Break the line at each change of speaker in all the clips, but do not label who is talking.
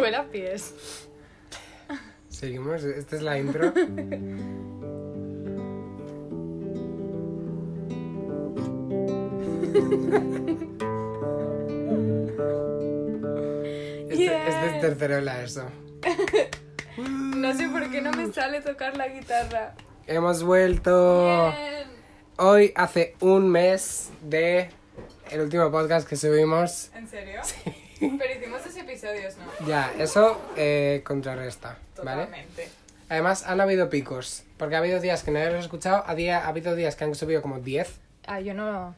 Huele a pies.
Seguimos, esta es la intro. Este,
Yeah.
este es tercero la ESO.
No sé por qué no me sale tocar la guitarra.
Hemos vuelto.
Bien.
Hoy hace un mes de el último podcast que subimos.
¿En serio? Pero dos episodios, ¿no?
Ya, eso eh, contrarresta, ¿vale?
Totalmente.
Además, han habido picos. Porque ha habido días que nadie los ha escuchado, ha, día, ha habido días que han subido como 10.
Ah, yo no.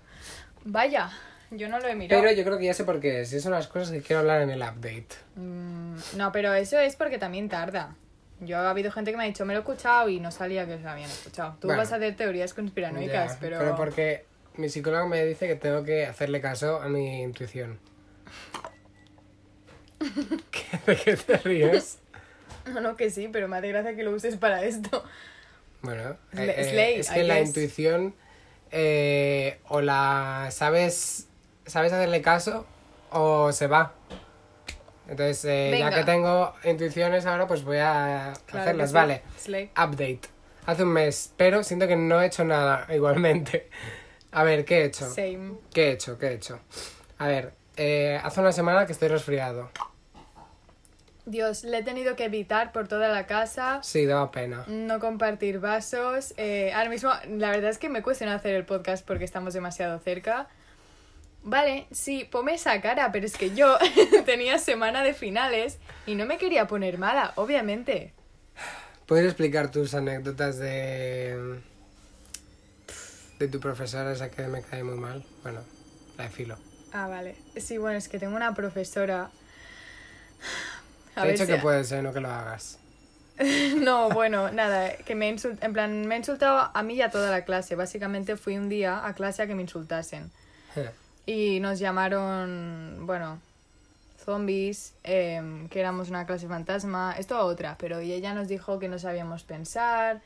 Vaya, yo no lo he mirado.
Pero yo creo que ya sé por qué es. Y son las cosas que quiero hablar en el update.
Mm, no, pero eso es porque también tarda. Yo ha habido gente que me ha dicho, me lo he escuchado y no salía que lo habían escuchado. Tú
Bueno.
vas a hacer teorías conspiranoicas,
Ya,
pero...
porque mi psicólogo me dice que tengo que hacerle caso a mi intuición. ¿Qué- ¿De qué te ríes?
No, no, que sí, pero me hace gracia que lo uses para esto.
Bueno, eh, eh,
Slay,
es que
I
la
guess.
intuición eh, o la sabes sabes hacerle caso o se va. Entonces, eh, ya que tengo intuiciones ahora, pues voy a
Claro que
hacerlas.
sí.
Vale,
Slay.
update. Hace un mes, pero siento que no he hecho nada igualmente. A ver, ¿qué he hecho?
Same.
¿Qué he hecho? ¿Qué he hecho? A ver, eh, hace una semana que estoy resfriado.
Dios, le he tenido que evitar por toda la casa.
Sí, daba pena.
No compartir vasos. eh, ahora mismo, la verdad es que me cuestiona hacer el podcast porque estamos demasiado cerca. Vale, sí, ponme esa cara, pero es que yo tenía semana de finales y no me quería poner mala, obviamente.
¿Puedes explicar tus anécdotas de. de tu profesora esa que me cae muy mal? Bueno, la de filo.
Ah, vale. Sí, bueno, es que tengo una profesora.
Te he dicho
si-
que puedes, ¿eh? No que lo hagas.
No, bueno, nada, que me insult... en plan, me ha insultado a mí y a toda la clase. Básicamente fui un día a clase a que me insultasen. Y nos llamaron, bueno, zombies, em, que éramos una clase fantasma, esto a otra, pero y ella nos dijo que no sabíamos pensar,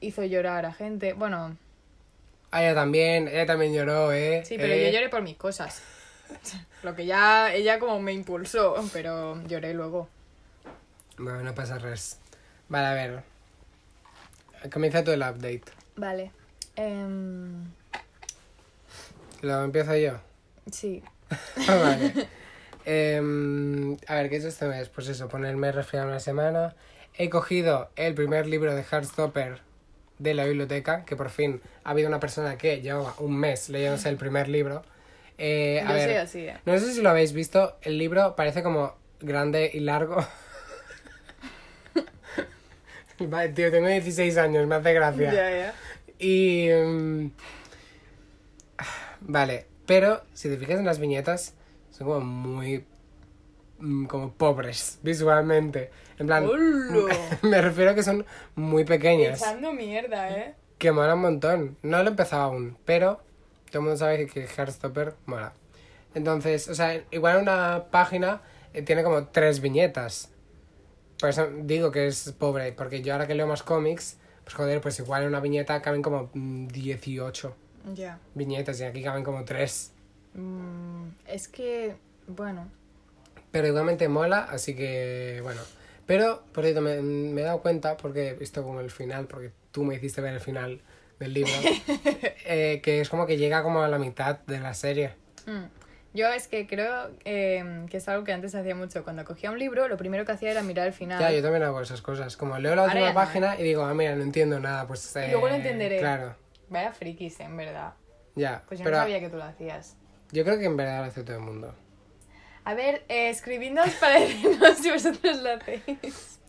hizo llorar a gente, bueno,
Ah, ella también, ella también lloró, ¿eh?
sí, pero
Eh,
yo lloré por mis cosas. Lo que ya ella como me impulsó, pero lloré luego.
Bueno, no pasa res. Vale, a ver. Comienza tú el update.
Vale. em,
¿Lo empiezo yo?
sí.
vale. Em, a ver, ¿qué es este mes? Pues eso, ponerme resfriado una semana. He cogido el primer libro de Heartstopper de la biblioteca, que por fin ha habido una persona que llevaba un mes leyéndose el primer libro. Eh, a
Yo
ver,
soy así, ¿eh?
no sé si lo habéis visto, el libro parece como grande y largo. vale, tío, tengo 16 años, me hace gracia.
Ya, ya.
Y... mm, vale, pero si te fijas en las viñetas, son como muy... mm, como pobres visualmente. En plan...
¡Hola!
me refiero a que son muy pequeñas.
Echando mierda, ¿eh?
Que mola un montón. No lo he empezado aún, pero todo el mundo sabe que Heartstopper mola. Entonces, o sea, igual una página eh, tiene como tres viñetas. Por eso digo que es pobre, porque yo ahora que leo más cómics, pues joder, pues igual en una viñeta caben como mm, 18
Ya.
viñetas y aquí caben como tres.
Mm, es que, bueno,
Pero igualmente mola, así que bueno. Pero, por cierto, me, me he dado cuenta, porque he visto como el final, porque tú me hiciste ver el final del libro, eh, que es como que llega como a la mitad de la serie.
Mm. Yo es que creo eh, que es algo que antes hacía mucho. Cuando cogía un libro, lo primero que hacía era mirar el final.
Ya, yo también hago esas cosas. Como leo la última
no,
página y digo, ah, mira, no entiendo nada, pues...
Y luego lo
eh,
entenderé.
Claro,
Vaya frikis, en verdad.
ya.
Pues yo
pero
no sabía que tú lo hacías.
yo creo que en verdad lo hace todo el mundo.
A ver, eh, escribidnos para decirnos si vosotros lo hacéis.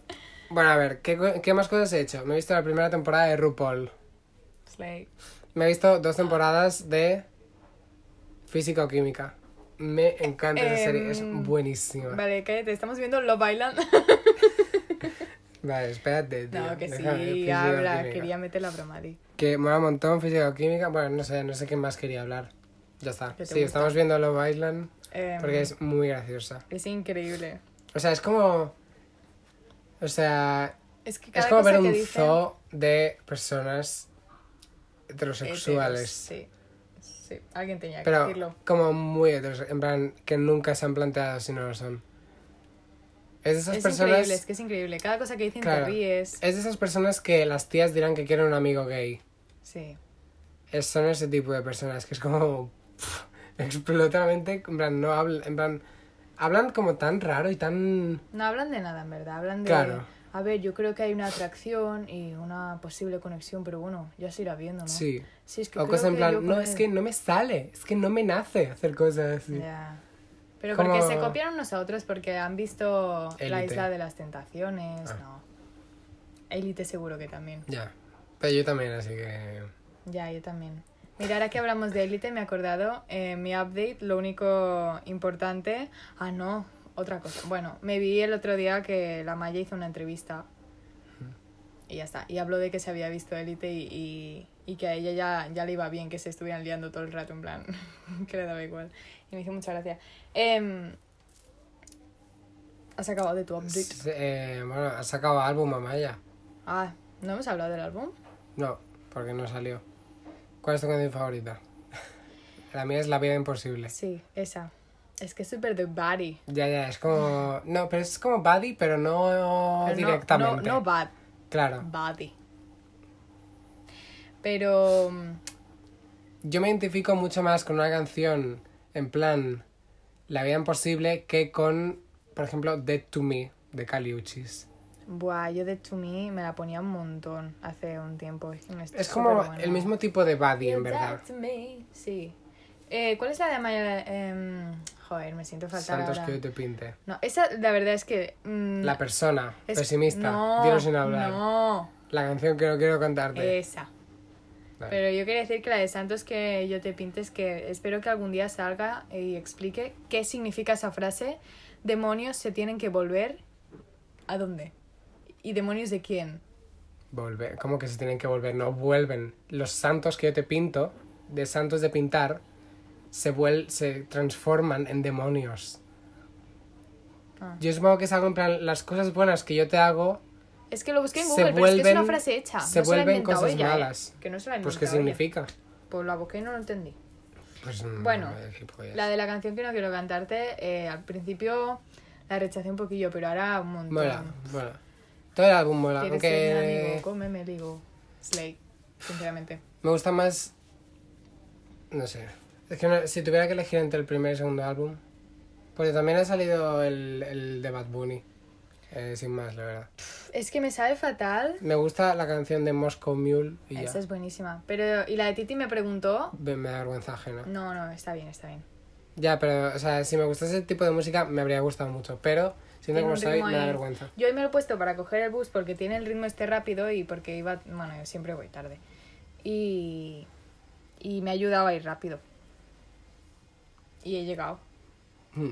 Bueno, a ver, ¿qué, ¿qué más cosas he hecho? Me he visto la primera temporada de RuPaul. Me he visto dos temporadas de Física o Química. Me encanta esa serie, es
Em,
buenísima. Vale,
Vale, cállate, estamos viendo Love Island.
espérate, tío.
no, que sí, habla, quería meter la broma ahí.
Que mola un montón Física o Química. Bueno, no sé, no sé qué más quería hablar. Ya está.
¿Qué te
Sí,
gusta?
estamos viendo Love Island
Em,
porque es muy graciosa.
es increíble.
O sea, es como... O sea,
Es que cada
es como
cosa
ver
que
un
dicen-
zoo de personas heterosexuales.
Sí, sí, alguien tenía que
Pero
decirlo.
como muy heterosexuales. En plan, que nunca se han planteado si no lo son. Es de esas
Es
personas.
increíble, es que es increíble. Cada cosa que dicen
Claro.
te ríes.
Es de esas personas que las tías dirán que quieren un amigo gay.
Sí.
Es- son ese tipo de personas que es como. pff, explota la mente. En plan, no hablan. En plan. Hablan como tan raro y tan.
No hablan de nada, en verdad. Hablan de.
Claro.
A ver, yo creo que hay una atracción y una posible conexión, pero bueno, ya se irá viendo, ¿no?
Sí.
Sí, es que
O cosas en plan, no,
con
es que no me sale. Es que no me nace hacer cosas así.
Ya. Pero
Como-
porque se copian unos a otros porque han visto la isla de las tentaciones,
Ah.
no. Élite seguro que también.
Ya. Pero yo también, así que.
Ya, yo también. Mira, ahora que hablamos de élite, me he acordado, eh, mi update, lo único importante... Ah, no, otra cosa. Bueno, me vi el otro día que la Maya hizo una entrevista y ya está. Y habló de que se había visto élite y, y, y que a ella ya, ya le iba bien que se estuvieran liando todo el rato, en plan, que le daba igual. Y me hizo mucha gracia. Em, ¿Has acabado de tu update?
Eh, bueno, ha sacado álbum Amaya.
Ah, ¿no hemos hablado del álbum?
No, porque no salió. ¿Cuál es tu canción favorita? La mía es La vida imposible.
Sí, esa. Es que es súper de body.
Ya, ya, es como. No, pero es como Buddy, pero no
Pero
directamente.
No, no bad,
Claro.
body. Pero
Yo me identifico mucho más con una canción en plan La vida imposible que con, por ejemplo, Dead to Me de Kali Uchis.
buah, yo de To Me me la ponía un montón hace un tiempo. Es, que me-
Es como el mismo tipo de Buddy, en verdad.
died to me. Sí. Eh, ¿Cuál es la de Amaya? Em, joder, me siento fatal
Santos
ahora.
que yo te pinte.
No, esa la verdad es que... mm,
La persona,
es-
pesimista,
no,
dilo sin hablar.
No,
La canción que no quiero cantarte.
esa.
Vale.
Pero yo quería decir que la de Santos que yo te pinte es que espero que algún día salga y explique qué significa esa frase. Demonios se tienen que volver. ¿A dónde? ¿Y demonios de quién?
Volver, ¿cómo que se tienen que volver? No, vuelven. Los santos que yo te pinto, de santos de pintar, se, vuel se transforman en demonios.
Ah.
Yo supongo que es algo en plan, las cosas buenas que yo te hago,
Es que lo busqué en Google, pero es que es una
vuelven-
frase hecha.
se
no se la
vuelven
inventado
cosas
ella, ¿eh?
malas.
Que no se la
pues ¿qué
ella.
significa?
Pues la busqué y no lo entendí.
Pues, mm,
Bueno,
eh.
La de la canción que no quiero cantarte, eh, al principio la rechacé un poquillo, pero ahora un montón.
Mola, mola. Todo el álbum mola,
ser
aunque
amigo, cómeme, digo. Slay, sinceramente.
me gusta más... No sé. Es que no- si tuviera que elegir entre el primer y el segundo álbum... Porque también ha salido el, el de Bad Bunny. eh, sin más, la verdad.
Es que me sabe fatal.
Me gusta la canción de Moscow Mule y ya.
Esa es buenísima. Pero, y la de Titi me preguntó.
Me me da vergüenza ajena.
No, no, está bien, está bien.
Ya, pero, o sea, si me gustase ese tipo de música me habría gustado mucho. Pero, siendo como soy, me da vergüenza.
Yo hoy me lo he puesto para coger el bus porque tiene el ritmo este rápido y porque iba. Bueno, yo siempre voy tarde. Y. Y me ha ayudado a ir rápido. Y he llegado.
Mm.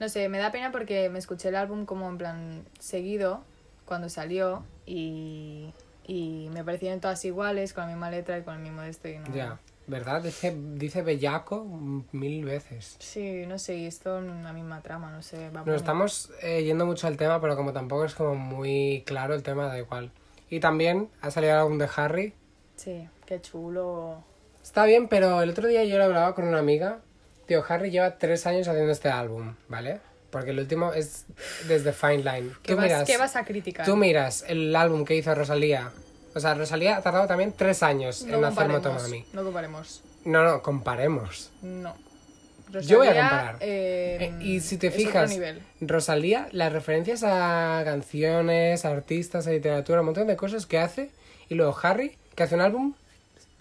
No sé, me da pena porque me escuché el álbum como en plan seguido cuando salió y, y me parecieron todas iguales, con la misma letra y con el mismo de esto y no...
Ya, ¿verdad? Dice, dice bellaco mil veces.
Sí, no sé, y esto en la misma trama, no sé. Va
Nos estamos eh, yendo mucho al tema, pero como tampoco es como muy claro el tema, da igual. Y también ha salido el álbum de Harry.
Sí, qué chulo.
Está bien, pero el otro día yo lo hablaba con una amiga. Tío, Harry lleva tres años haciendo este álbum, ¿vale? Porque el último es desde Fine Line.
¿Qué, vas,
miras,
qué vas a criticar?
tú miras el álbum que hizo Rosalía. O sea, Rosalía ha tardado también tres años
no
en hacer Motomami.
no comparemos.
No, no, comparemos.
No.
Yo voy a comparar.
eh,
Eh, y si te fijas. Rosalía, las referencias a canciones, a artistas, a literatura, un montón de cosas que hace. Y luego Harry, que hace un álbum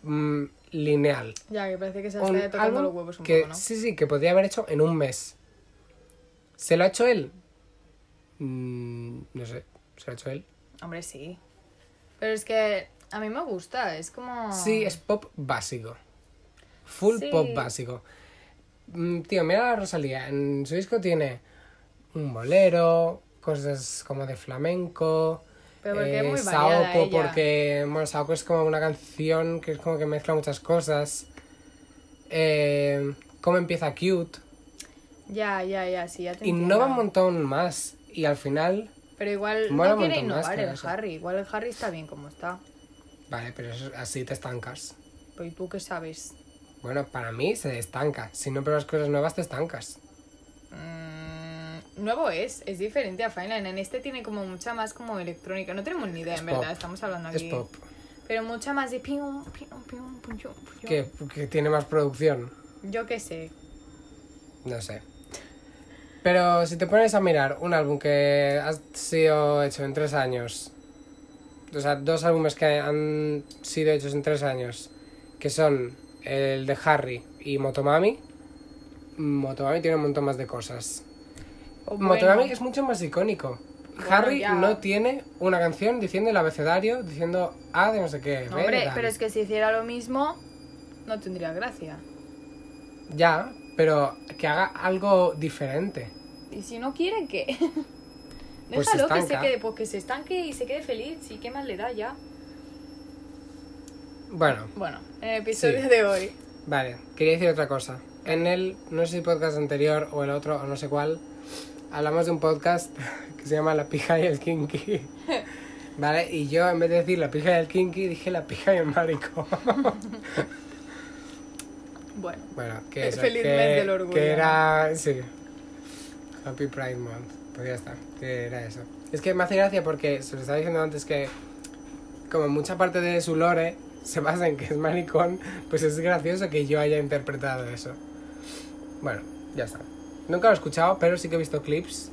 mm, lineal.
Ya, que parece que se está tocando los huevos un
que,
poco, ¿no?
Sí, sí, que podría haber hecho en un mes. ¿Se lo ha hecho él? Mm, no sé, ¿se lo ha hecho él?
Hombre, sí. Pero es que a mí me gusta, es como...
Sí, es pop básico. Full
Sí.
pop básico. Mm, tío, mira a Rosalía. En su disco tiene un bolero, cosas como de flamenco.
Pero porque es
eh,
muy
Saoko,
ella.
porque bueno, Saoko es como una canción que es como que mezcla muchas cosas. Eh, cómo empieza Cute.
Ya, ya, ya, sí, ya te
Innova un montón más. Y al final.
Pero igual no quiere innovar el
eso.
Harry. Igual el Harry está bien como está.
Vale, pero eso- así te estancas.
Pero ¿y tú qué sabes?
Bueno, para mí se estanca. Si no pruebas cosas nuevas, te estancas.
Mm, nuevo es, es diferente a Final. En este tiene como mucha más como electrónica. No tenemos ni idea,
Es
en verdad, estamos hablando
Es
aquí.
pop.
Pero mucha más de pium, pium, pium, pium, pium.
Que, que tiene más producción.
Yo qué sé.
No sé. Pero si te pones a mirar un álbum que ha sido hecho en tres años, o sea, dos álbumes que han sido hechos en tres años, que son el de Harry y Motomami, Motomami tiene un montón más de cosas.
Bueno,
es mucho más icónico.
Bueno,
Harry
ya.
no tiene una canción diciendo el abecedario, diciendo A de no sé qué. B de
Hombre,
tal.
pero es que si hiciera lo mismo, no tendría gracia.
Ya, pero que haga algo diferente.
Y si no quiere, ¿qué?
Pues se
Déjalo que se quede, pues que se estanque y se quede feliz. ¿Y qué más le da ya?
Bueno,
Bueno, en el episodio
Sí.
de hoy.
Vale, quería decir otra cosa. En el, no sé si podcast anterior o el otro, o no sé cuál, hablamos de un podcast que se llama La pija y el kinky. Vale, y yo en vez de decir la pija y el kinky, dije la pija y el marico.
Bueno,
bueno, que eso,
feliz
que,
mes del orgullo,
Que era, sí. Happy Pride Month. Pues ya está, que era eso. Es que me hace gracia porque se lo estaba diciendo antes que como mucha parte de su lore se basa en que es maricón, pues es gracioso que yo haya interpretado eso. Bueno, ya está. Nunca lo he escuchado, pero sí que he visto clips.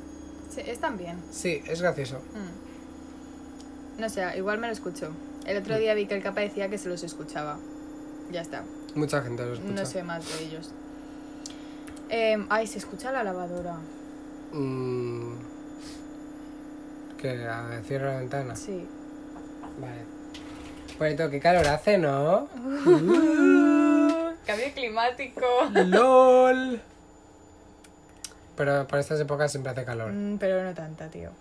sí, están bien.
Sí, es gracioso.
Mm. No sé, igual me lo escucho. El otro día vi que el capa decía que se los escuchaba. Ya está.
Mucha gente lo escucha.
No sé más de ellos. Em, ay, se escucha la lavadora.
Mm, que a ver, cierro la ventana.
Sí.
Vale. Bonito, qué calor hace, ¿no?
Cambio climático.
¡LOL! Pero por estas épocas siempre hace calor.
Mm, pero no tanta, tío.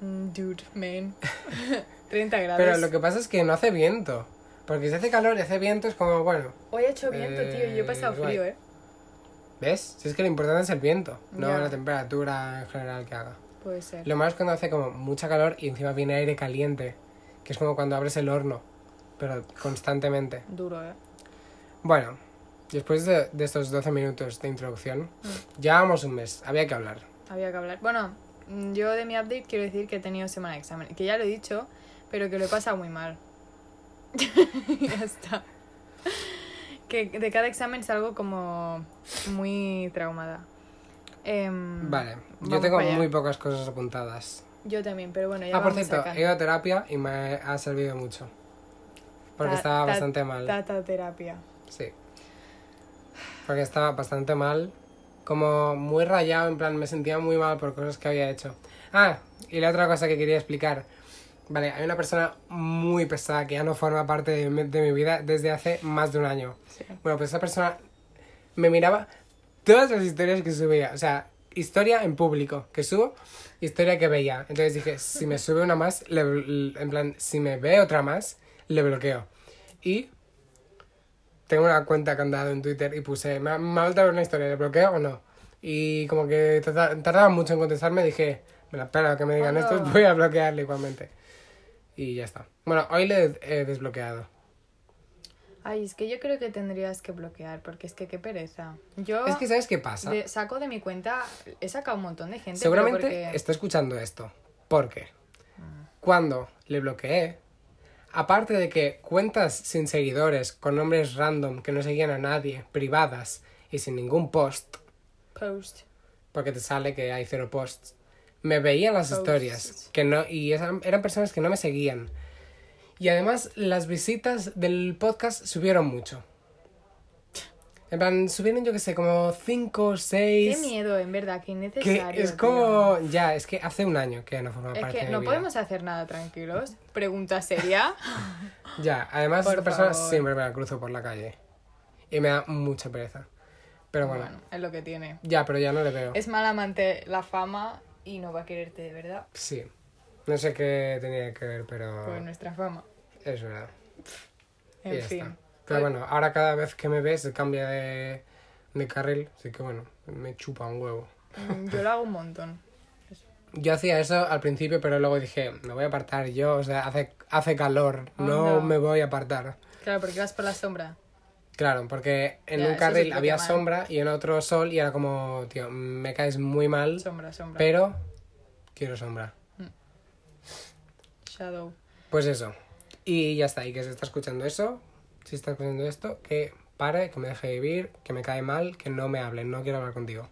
Mm, dude, man. 30 grados.
Pero lo que pasa es que no hace viento. Porque si hace calor y hace viento es como, bueno,
Hoy ha hecho viento, tío. Yo he pasado
Eh, guay.
frío, ¿eh?
¿ves? Si es que lo importante es el viento, no
Ya.
la temperatura en general que haga.
Puede ser.
Lo malo es cuando hace como mucha calor y encima viene aire caliente, que es como cuando abres el horno, pero constantemente.
Duro, ¿eh?
Bueno, después de, de estos 12 minutos de introducción, llevamos un mes, había que hablar.
Había que hablar. Bueno, mm, yo de mi update quiero decir que he tenido semana de examen. Que ya lo he dicho, pero que lo he pasado muy mal. ya está. Que de cada examen salgo como muy traumada. Em,
Vale, yo tengo muy pocas cosas apuntadas.
Yo también, pero bueno, ya
Ah, por
vamos
cierto, he ido a terapia y me ha servido mucho. Porque
Ta-
estaba
ta-
bastante mal.
Tata terapia.
Sí. Porque estaba bastante mal. Como muy rayado, en plan, me sentía muy mal por cosas que había hecho. Ah, y la otra cosa que quería explicar. Vale, hay una persona muy pesada que ya no forma parte de mi, de mi vida desde hace más de un año.
Sí.
Bueno, pues esa persona me miraba todas las historias que subía. O sea, historia en público que subo, historia que veía. Entonces dije, si me sube una más, le- en plan, si me ve otra más, le bloqueo. Y tengo una cuenta que han dado en Twitter y puse, me ha, vuelto a ver una historia, ¿le bloqueo o no? Y como que tarda- tardaba mucho en contestarme, dije, me la espero que me digan esto, voy a bloquearle igualmente. Y ya está. Bueno, hoy le he desbloqueado.
Ay, es que yo creo que tendrías que bloquear, porque es que qué pereza. Yo
Es que, ¿sabes qué pasa?
de- saco de mi cuenta, he sacado un montón de gente.
Seguramente
porque...
está escuchando esto. Porque cuando le bloqueé, aparte de que cuentas sin seguidores, con nombres random que no seguían a nadie, privadas y sin ningún post,
Post.
porque te sale que hay cero posts, me veían las historias que no y eran, eran personas que no me seguían. Y además las visitas del podcast subieron mucho. En plan, subieron yo que sé, como 5 o
Qué
6.
miedo, en verdad, qué
Que
innecesario.
es
tío.
como. Ya, es que hace un año que no forma
Es
parte
que
de
no
mi vida.
podemos hacer nada tranquilos. Pregunta seria.
Ya, además
Por
esta persona
favor.
siempre me la cruzo por la calle. Y me da mucha pereza. Pero bueno,
bueno, es lo que tiene.
ya, pero ya no le veo.
Es mal amante la fama y no va a quererte de verdad
Sí. No sé qué tenía que ver, pero
por nuestra fama.
es verdad. Y
En
ya
fin.
está. Pero bueno, ahora cada vez que me ves se cambia de, de carril, así que bueno, me chupa un huevo.
Mm, Yo lo hago un montón.
Yo hacía eso al principio, pero luego dije, me voy a apartar yo, o sea, hace, hace calor, no
Anda.
me voy a apartar.
Claro, porque vas por la sombra.
Claro, porque en
Ya,
un carril había
mal.
sombra y en otro sol y era como, tío, me caes muy mal,
Sombra, sombra.
pero quiero sombra.
Shadow.
Pues eso. Y ya está. Y que se está escuchando eso, si está escuchando esto, que pare, que me deje vivir, que me cae mal, que no me hable, no quiero hablar contigo.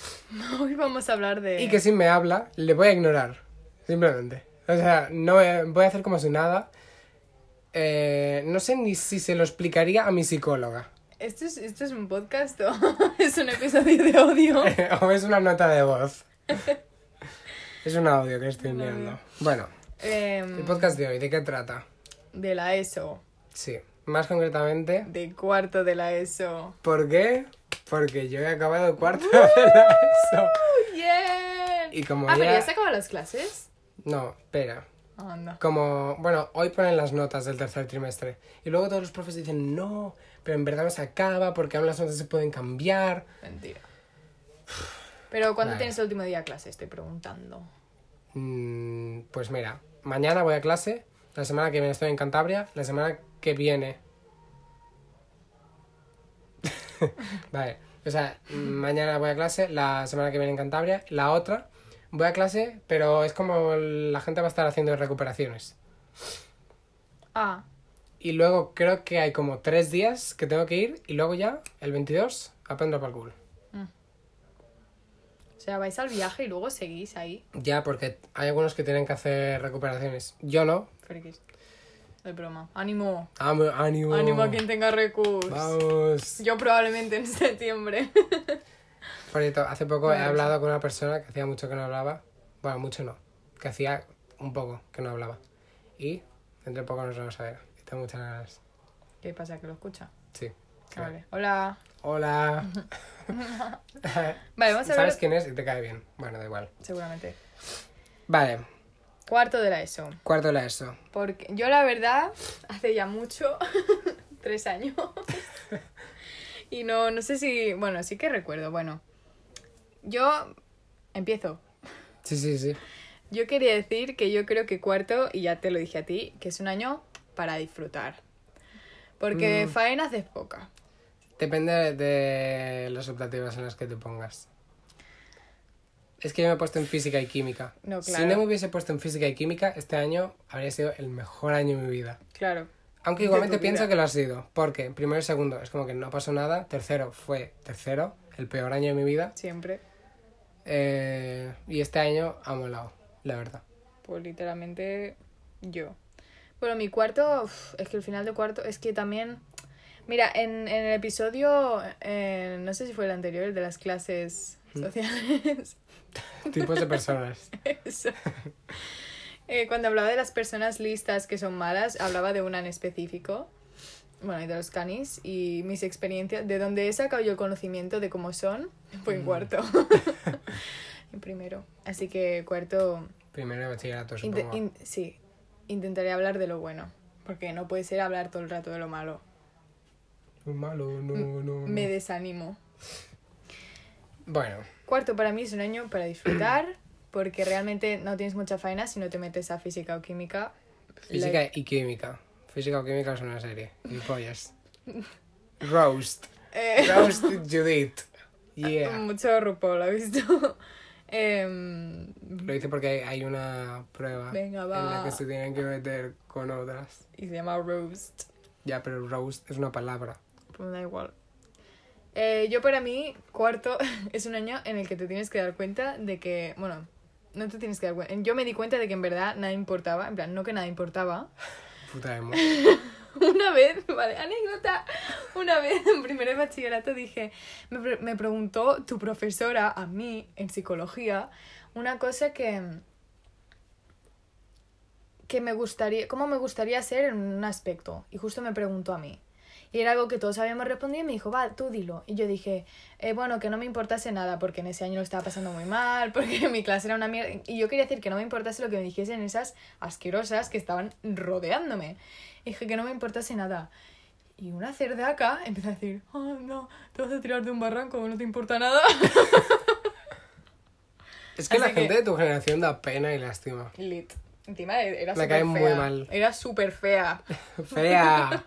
Hoy vamos a hablar de...
Y que si me habla, le voy a ignorar. Simplemente. O sea, no voy a hacer como si nada. Eh, no sé ni si se lo explicaría a mi psicóloga.
¿Esto es, ¿Esto es un podcast o es un episodio de audio?
o es una nota de voz. es un audio que estoy viendo. Bueno,
Em,
el podcast de hoy, ¿de qué trata?
de la ESO.
Sí, más concretamente,
De cuarto de la ESO.
¿por qué? Porque yo he acabado cuarto de la ESO.
¡Bien!
Y como
ah, pero
ya-
ya se acaban las clases.
No, espera.
Anda.
Como, bueno, hoy ponen las notas del tercer trimestre. Y luego todos los profes dicen, no, pero en verdad no se acaba porque aún las notas se pueden cambiar.
Mentira. Pero ¿cuándo
Vale.
tienes el último día de clase? Estoy preguntando.
Mm, pues mira, mañana voy a clase, la semana que viene estoy en Cantabria, la semana que viene... vale, o sea, mm, mañana voy a clase, la semana que viene en Cantabria, la otra voy a clase, pero es como la gente va a estar haciendo recuperaciones.
Ah,
Y luego creo que hay como tres días que tengo que ir y luego ya, el 22, aprendo para el culo.
o sea, vais al viaje y luego seguís ahí.
Ya, porque hay algunos que tienen que hacer recuperaciones. Yo no.
Frikis. De broma. Ánimo.
Amo- ánimo.
Ánimo a quien tenga recursos.
Vamos.
Yo probablemente en septiembre.
Por cierto, hace poco he hablado con una persona que hacía mucho que no hablaba. Bueno, mucho no. Que hacía un poco que no hablaba. Y dentro de poco nos vamos a ver. Tengo muchas ganas.
¿Qué pasa? ¿Que lo escucha?
Sí.
Ah, Vale. Hola.
Hola.
Vale, vamos a
¿Sabes
ver.
quién es? Y te cae bien. Bueno, da igual.
Seguramente.
Vale.
Cuarto de la ESO.
Cuarto de la ESO.
Porque yo la verdad, hace ya mucho, tres años. y no, no sé si, bueno, sí que recuerdo, bueno. Yo empiezo.
Sí, sí, sí.
Yo quería decir que yo creo que cuarto, y ya te lo dije a ti, que es un año para disfrutar. Porque
Mm.
faena haces poca.
Depende de las optativas en las que te pongas. Es que yo me he puesto en física y química.
No,
Si no me hubiese puesto en física y química, este año habría sido el mejor año de mi vida.
Claro.
Aunque igualmente pienso que lo ha sido. Porque primero y segundo es como que no pasó nada. Tercero fue tercero, el peor año de mi vida.
Siempre.
Eh, y este año ha molado, la verdad.
Pues literalmente yo. Bueno, mi cuarto, uf, es que el final de cuarto, es que también... Mira, en, en el episodio, eh, no sé si fue el anterior, el de las clases sociales,
Tipos de personas.
eso. Eh, cuando hablaba de las personas listas que son malas, hablaba de una en específico, bueno, y de los canis, y mis experiencias, de donde he sacado yo el conocimiento de cómo son, fue en cuarto. en primero. Así que cuarto,
Primero de bachillerato, supongo.
in- sí, intentaré hablar de lo bueno, porque no puede ser hablar todo el rato de lo malo.
Muy malo, no, no, no.
Me desanimo.
Bueno,
Cuarto, para mí es un año para disfrutar, porque realmente no tienes mucha faena si no te metes a física o química.
física y química. Física o química es una serie. Y pollas. Roast.
Eh,
Roast Judith. Yeah.
Mucho RuPaul, ¿ha visto? Em,
Lo hice porque hay una prueba
Venga,
en la
va.
que se tienen que meter con otras.
y se llama Roast.
Ya, pero roast es una palabra.
Pues da igual. Eh, yo para mí, cuarto es un año en el que te tienes que dar cuenta de que, bueno, no te tienes que dar cuenta. Yo me di cuenta de que en verdad nada importaba, en plan, no que nada importaba.
Puta emo.
Una vez, vale, anécdota, una vez en primero de bachillerato dije, me, pre- me preguntó tu profesora a mí en psicología una cosa que que me gustaría, cómo me gustaría ser en un aspecto y justo me preguntó a mí. Y era algo que todos habíamos respondido y me dijo, va, tú dilo. Y yo dije, eh, bueno, que no me importase nada porque en ese año lo estaba pasando muy mal, porque mi clase era una mierda. Y yo quería decir que no me importase lo que me dijesen esas asquerosas que estaban rodeándome. Y dije que no me importase nada. Y una cerdaca empezó a decir, oh, no, te vas a tirar de un barranco, no te importa nada.
Es que la
que-
gente de tu generación da pena y lástima.
Lit. Encima era súper
muy
fea.
mal.
Era súper fea.
Fea.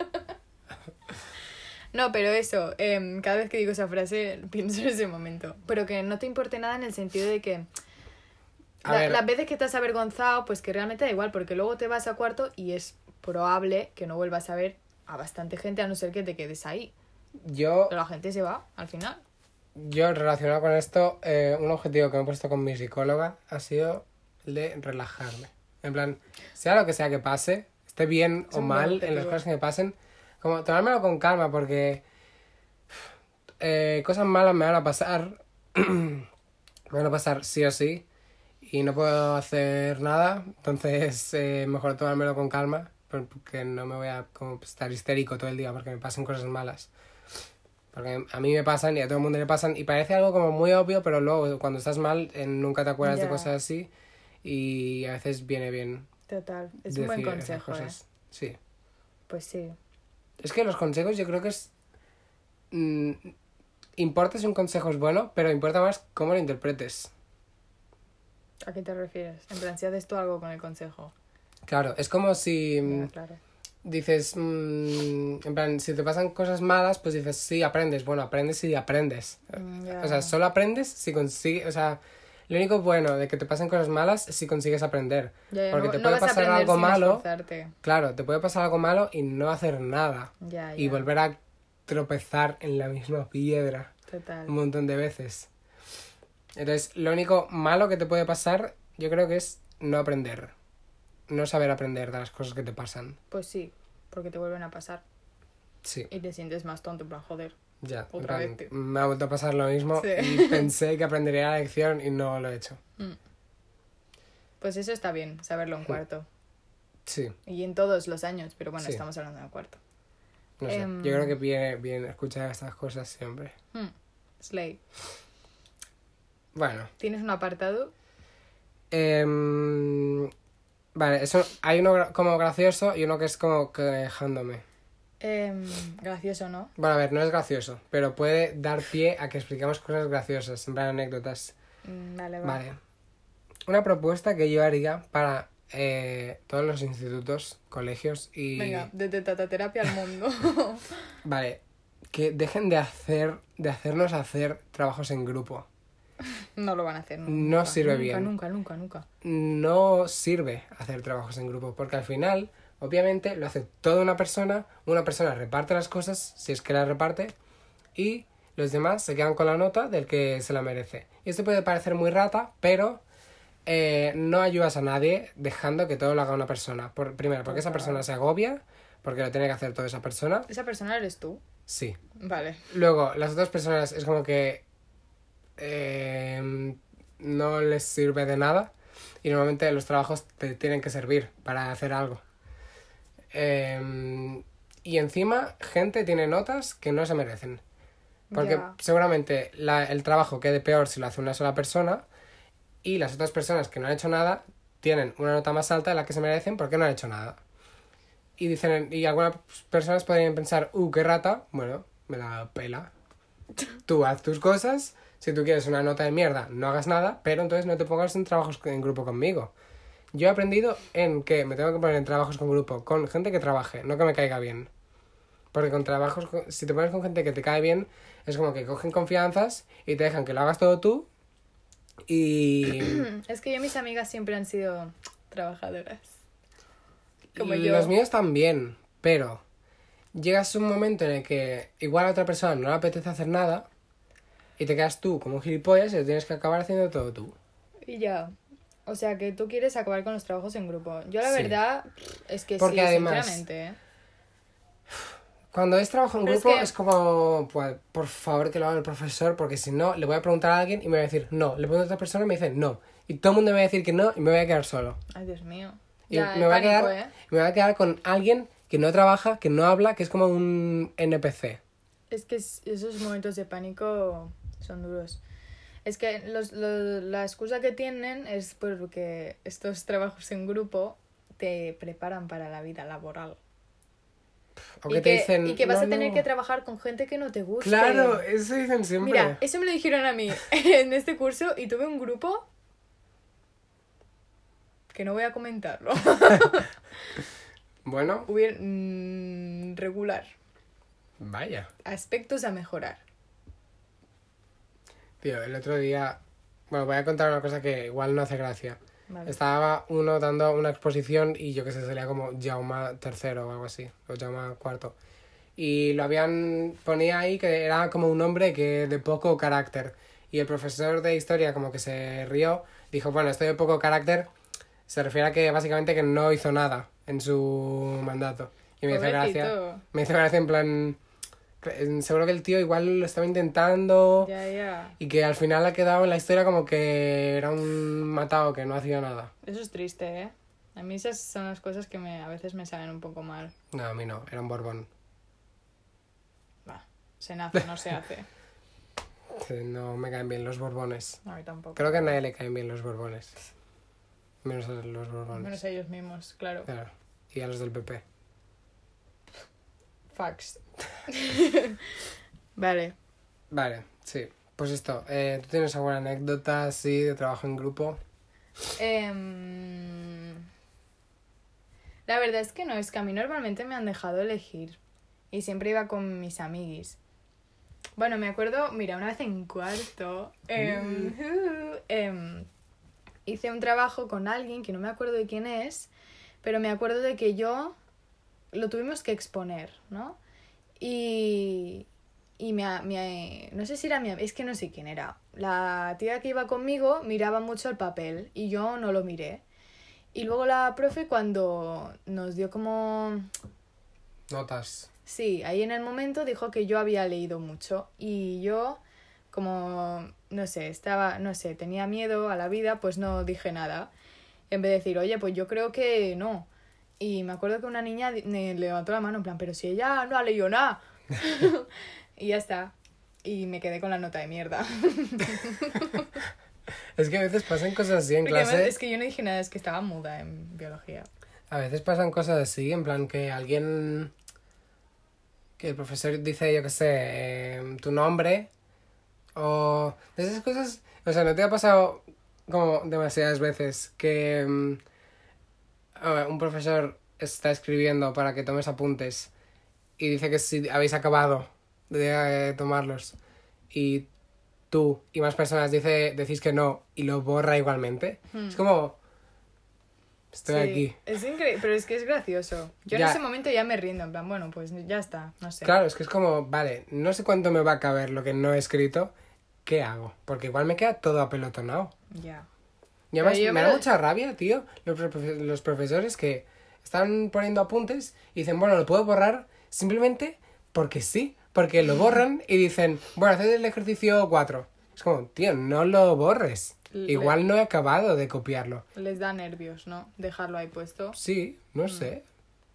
No, pero eso, em, cada vez que digo esa frase pienso en ese momento. Pero que no te importe nada en el sentido de que la- las veces que estás avergonzado, pues que realmente da igual, porque luego te vas a cuarto y es probable que no vuelvas a ver a bastante gente a no ser que te quedes ahí.
Yo,
Pero la gente se va al final.
yo relacionado con esto, eh, un objetivo que me he puesto con mi psicóloga ha sido el de relajarme. En plan, sea lo que sea que pase, esté bien
Es
o mal en las cosas que me pasen, como tomármelo con calma porque eh, cosas malas me van a pasar, me van a pasar sí o sí y no puedo hacer nada, entonces eh, mejor tomármelo con calma porque no me voy a como, estar histérico todo el día porque me pasan cosas malas. Porque a mí me pasan y a todo el mundo le pasan y parece algo como muy obvio, pero luego cuando estás mal eh, nunca te acuerdas de
Ya.
cosas así y a veces viene bien
Total. Es un buen consejo, ¿eh?
Sí.
Pues sí.
Es que los consejos yo creo que es... mm, importa si un consejo es bueno, pero importa más cómo lo interpretes.
¿A qué te refieres? En plan, si haces tú algo con el consejo.
Claro, es como si mm,
claro.
dices, mm, en plan, si te pasan cosas malas, pues dices, sí, aprendes. Bueno, aprendes y aprendes.
Mm.
O sea, solo aprendes si consigues, o sea, lo único bueno de que te pasen cosas malas es si consigues aprender.
Ya, ya,
porque
no,
te puede pasar algo malo.
esforzarte.
Claro, te puede pasar algo malo y no hacer nada.
Ya,
Y volver a tropezar en la misma piedra
Total.
un montón de veces. Entonces, lo único malo que te puede pasar, yo creo que es no aprender. No saber aprender de las cosas que te pasan.
Pues sí, porque te vuelven a pasar.
Sí,
Y te sientes más tonto, en plan, joder.
Ya. en
Otra
plan,
vez, tío.
Me ha vuelto a pasar lo mismo
Sí.
y pensé que aprendería la lección y no lo he hecho.
Pues eso está bien, saberlo en cuarto.
Sí,
Y en todos los años, pero bueno,
Sí.
estamos hablando de cuarto.
no sé.
Em.
Yo creo que viene bien escuchar estas cosas siempre.
Hmm. Slay.
Bueno,
¿Tienes un apartado?
em, vale, eso, hay uno como gracioso y uno que es como quejándome.
Em, gracioso, ¿no?
Bueno, a ver, no es gracioso, pero puede dar pie a que expliquemos cosas graciosas, en plan anécdotas.
Mm, Vale, va.
Vale. Una propuesta que yo haría para eh, todos los institutos, colegios y...
Venga, desde tataterapia al mundo.
Vale, que dejen de hacer, de hacernos hacer trabajos en grupo.
no lo van a hacer. Nunca,
No sirve
nunca,
bien.
Nunca, nunca, nunca.
No sirve hacer trabajos en grupo, porque al final, obviamente, lo hace toda una persona, una persona reparte las cosas, si es que las reparte, y los demás se quedan con la nota del que se la merece. Y esto puede parecer muy rata, pero eh, no ayudas a nadie dejando que todo lo haga una persona. Por, primero, porque esa persona se agobia, porque lo tiene que hacer toda esa persona.
¿Esa persona eres tú?
Sí.
Vale.
Luego, las otras personas es como que eh, no les sirve de nada y normalmente los trabajos te tienen que servir para hacer algo. Eh, y encima, gente tiene notas que no se merecen. Porque seguramente la- el trabajo quede peor si lo hace una sola persona y las otras personas que no han hecho nada tienen una nota más alta de la que se merecen porque no han hecho nada. Y dicen, y algunas personas podrían pensar, uh, qué rata, bueno, me la pela. Tú haz tus cosas, si tú quieres una nota de mierda, no hagas nada, pero entonces no te pongas en trabajos en grupo conmigo. Yo he aprendido en que me tengo que poner en trabajos con grupo, con gente que trabaje, no que me caiga bien. Porque con trabajos, si te pones con gente que te cae bien, es como que cogen confianzas y te dejan que lo hagas todo tú. Y
Es que yo mis amigas siempre han sido trabajadoras. Como yo.
los míos también, pero llegas a un momento en el que igual a otra persona no le apetece hacer nada y te quedas tú como un gilipollas y lo tienes que acabar haciendo todo tú.
Y ya. O sea, que tú quieres acabar con los trabajos en grupo. Yo la
Sí.
verdad es que
Porque
sí,
además-
sinceramente. ¿eh?
Cuando es trabajo en
Pero es
grupo
que-
es como, pues, por favor que lo haga el profesor, porque si no, le voy a preguntar a alguien y me va a decir no. Le pregunto a otra persona y me dice no. Y todo el mundo me va a decir que no y me voy a quedar solo.
Ay, Dios mío.
Y
Ya,
me, voy a quedar,
¿eh?
me voy a quedar con alguien que no trabaja, que no habla, que es como un NPC.
Es que es- esos momentos de pánico son duros. Es que los, los- la excusa que tienen es porque estos trabajos en grupo te preparan para la vida laboral.
O
y,
que
que,
te dicen.
y que vas
"No,
a tener
no".
que trabajar con gente que no te guste.
Claro, eso dicen siempre.
Mira, eso me lo dijeron a mí en este curso y tuve un grupo que no voy a comentarlo.
Bueno,
Hubiera mm, regular.
Vaya.
Aspectos a mejorar.
Tío, el otro día. Bueno, voy a contar una cosa que igual no hace gracia.
Vale.
Estaba uno dando una exposición y yo que sé, salía como Jauma III o algo así, o Jauma IV. Y lo habían, ponía ahí que era como un hombre que de poco carácter. Y el profesor de historia como que se rió, dijo, bueno, esto de poco carácter se refiere a que básicamente que no hizo nada en su mandato. Y me hizo gracia.
Pobrecito.
Me hizo gracia en plan, seguro que el tío igual lo estaba intentando
Ya, ya.
y que al final ha quedado en la historia como que era un matado que no hacía nada.
Eso es triste, ¿eh? A mí esas son las cosas que me, a veces me saben un poco mal.
No, a mí no, era un Borbón.
Se nace, no se hace.
No me caen bien los Borbones.
A mí tampoco.
Creo que a nadie le caen bien los Borbones. Menos a los Borbones.
Menos a ellos mismos, claro.
Claro. Y a los del PP.
Fax. vale.
Vale, sí. Pues esto, eh, ¿tú tienes alguna anécdota así de trabajo en grupo?
Em, La verdad es que no, es que a mí normalmente me han dejado elegir. Y siempre iba con mis amiguis. Bueno, me acuerdo, mira, una vez en cuarto, em, uh, em, hice un trabajo con alguien que no me acuerdo de quién es, pero me acuerdo de que yo lo tuvimos que exponer, ¿no? Y, y me, me- no sé si era mi, es que no sé quién era. La tía que iba conmigo miraba mucho el papel y yo no lo miré. Y luego la profe cuando nos dio como
Notas.
Sí, ahí en el momento dijo que yo había leído mucho y yo, como, no sé, estaba, no sé, tenía miedo a la vida, pues no dije nada. En vez de decir, oye, pues yo creo que no. Y me acuerdo que una niña me levantó la mano en plan, pero si ella no ha leído nada. y ya está. Y me quedé con la nota de mierda.
Es que a veces pasan cosas así en
Porque
clase.
es que yo no dije nada, es que estaba muda en biología.
A veces pasan cosas así, en plan que alguien. que el profesor dice, yo qué sé, eh, tu nombre. O. de esas cosas. O sea, ¿no te ha pasado como demasiadas veces que. Un profesor está escribiendo para que tomes apuntes y dice que si habéis acabado de eh, tomarlos y tú y más personas dice, decís que no y lo borra igualmente? Es como. Estoy
Hmm. Sí,
aquí.
Es increíble, pero es que es gracioso. Yo
Ya.
en ese momento ya me rindo, en plan, bueno, pues ya está, no sé.
Claro, es que es como, vale, no sé cuánto me va a caber lo que no he escrito, ¿qué hago? Porque igual me queda todo apelotonado.
Ya.
Y además me da mucha rabia, tío, los, profe- los profesores que están poniendo apuntes y dicen, bueno, lo puedo borrar simplemente porque sí, porque lo borran y dicen, bueno, haced el ejercicio 4. Es como, tío, no lo borres.
Le-
Igual no he acabado de copiarlo.
Les da nervios, ¿no? Dejarlo ahí puesto.
Sí, no sé.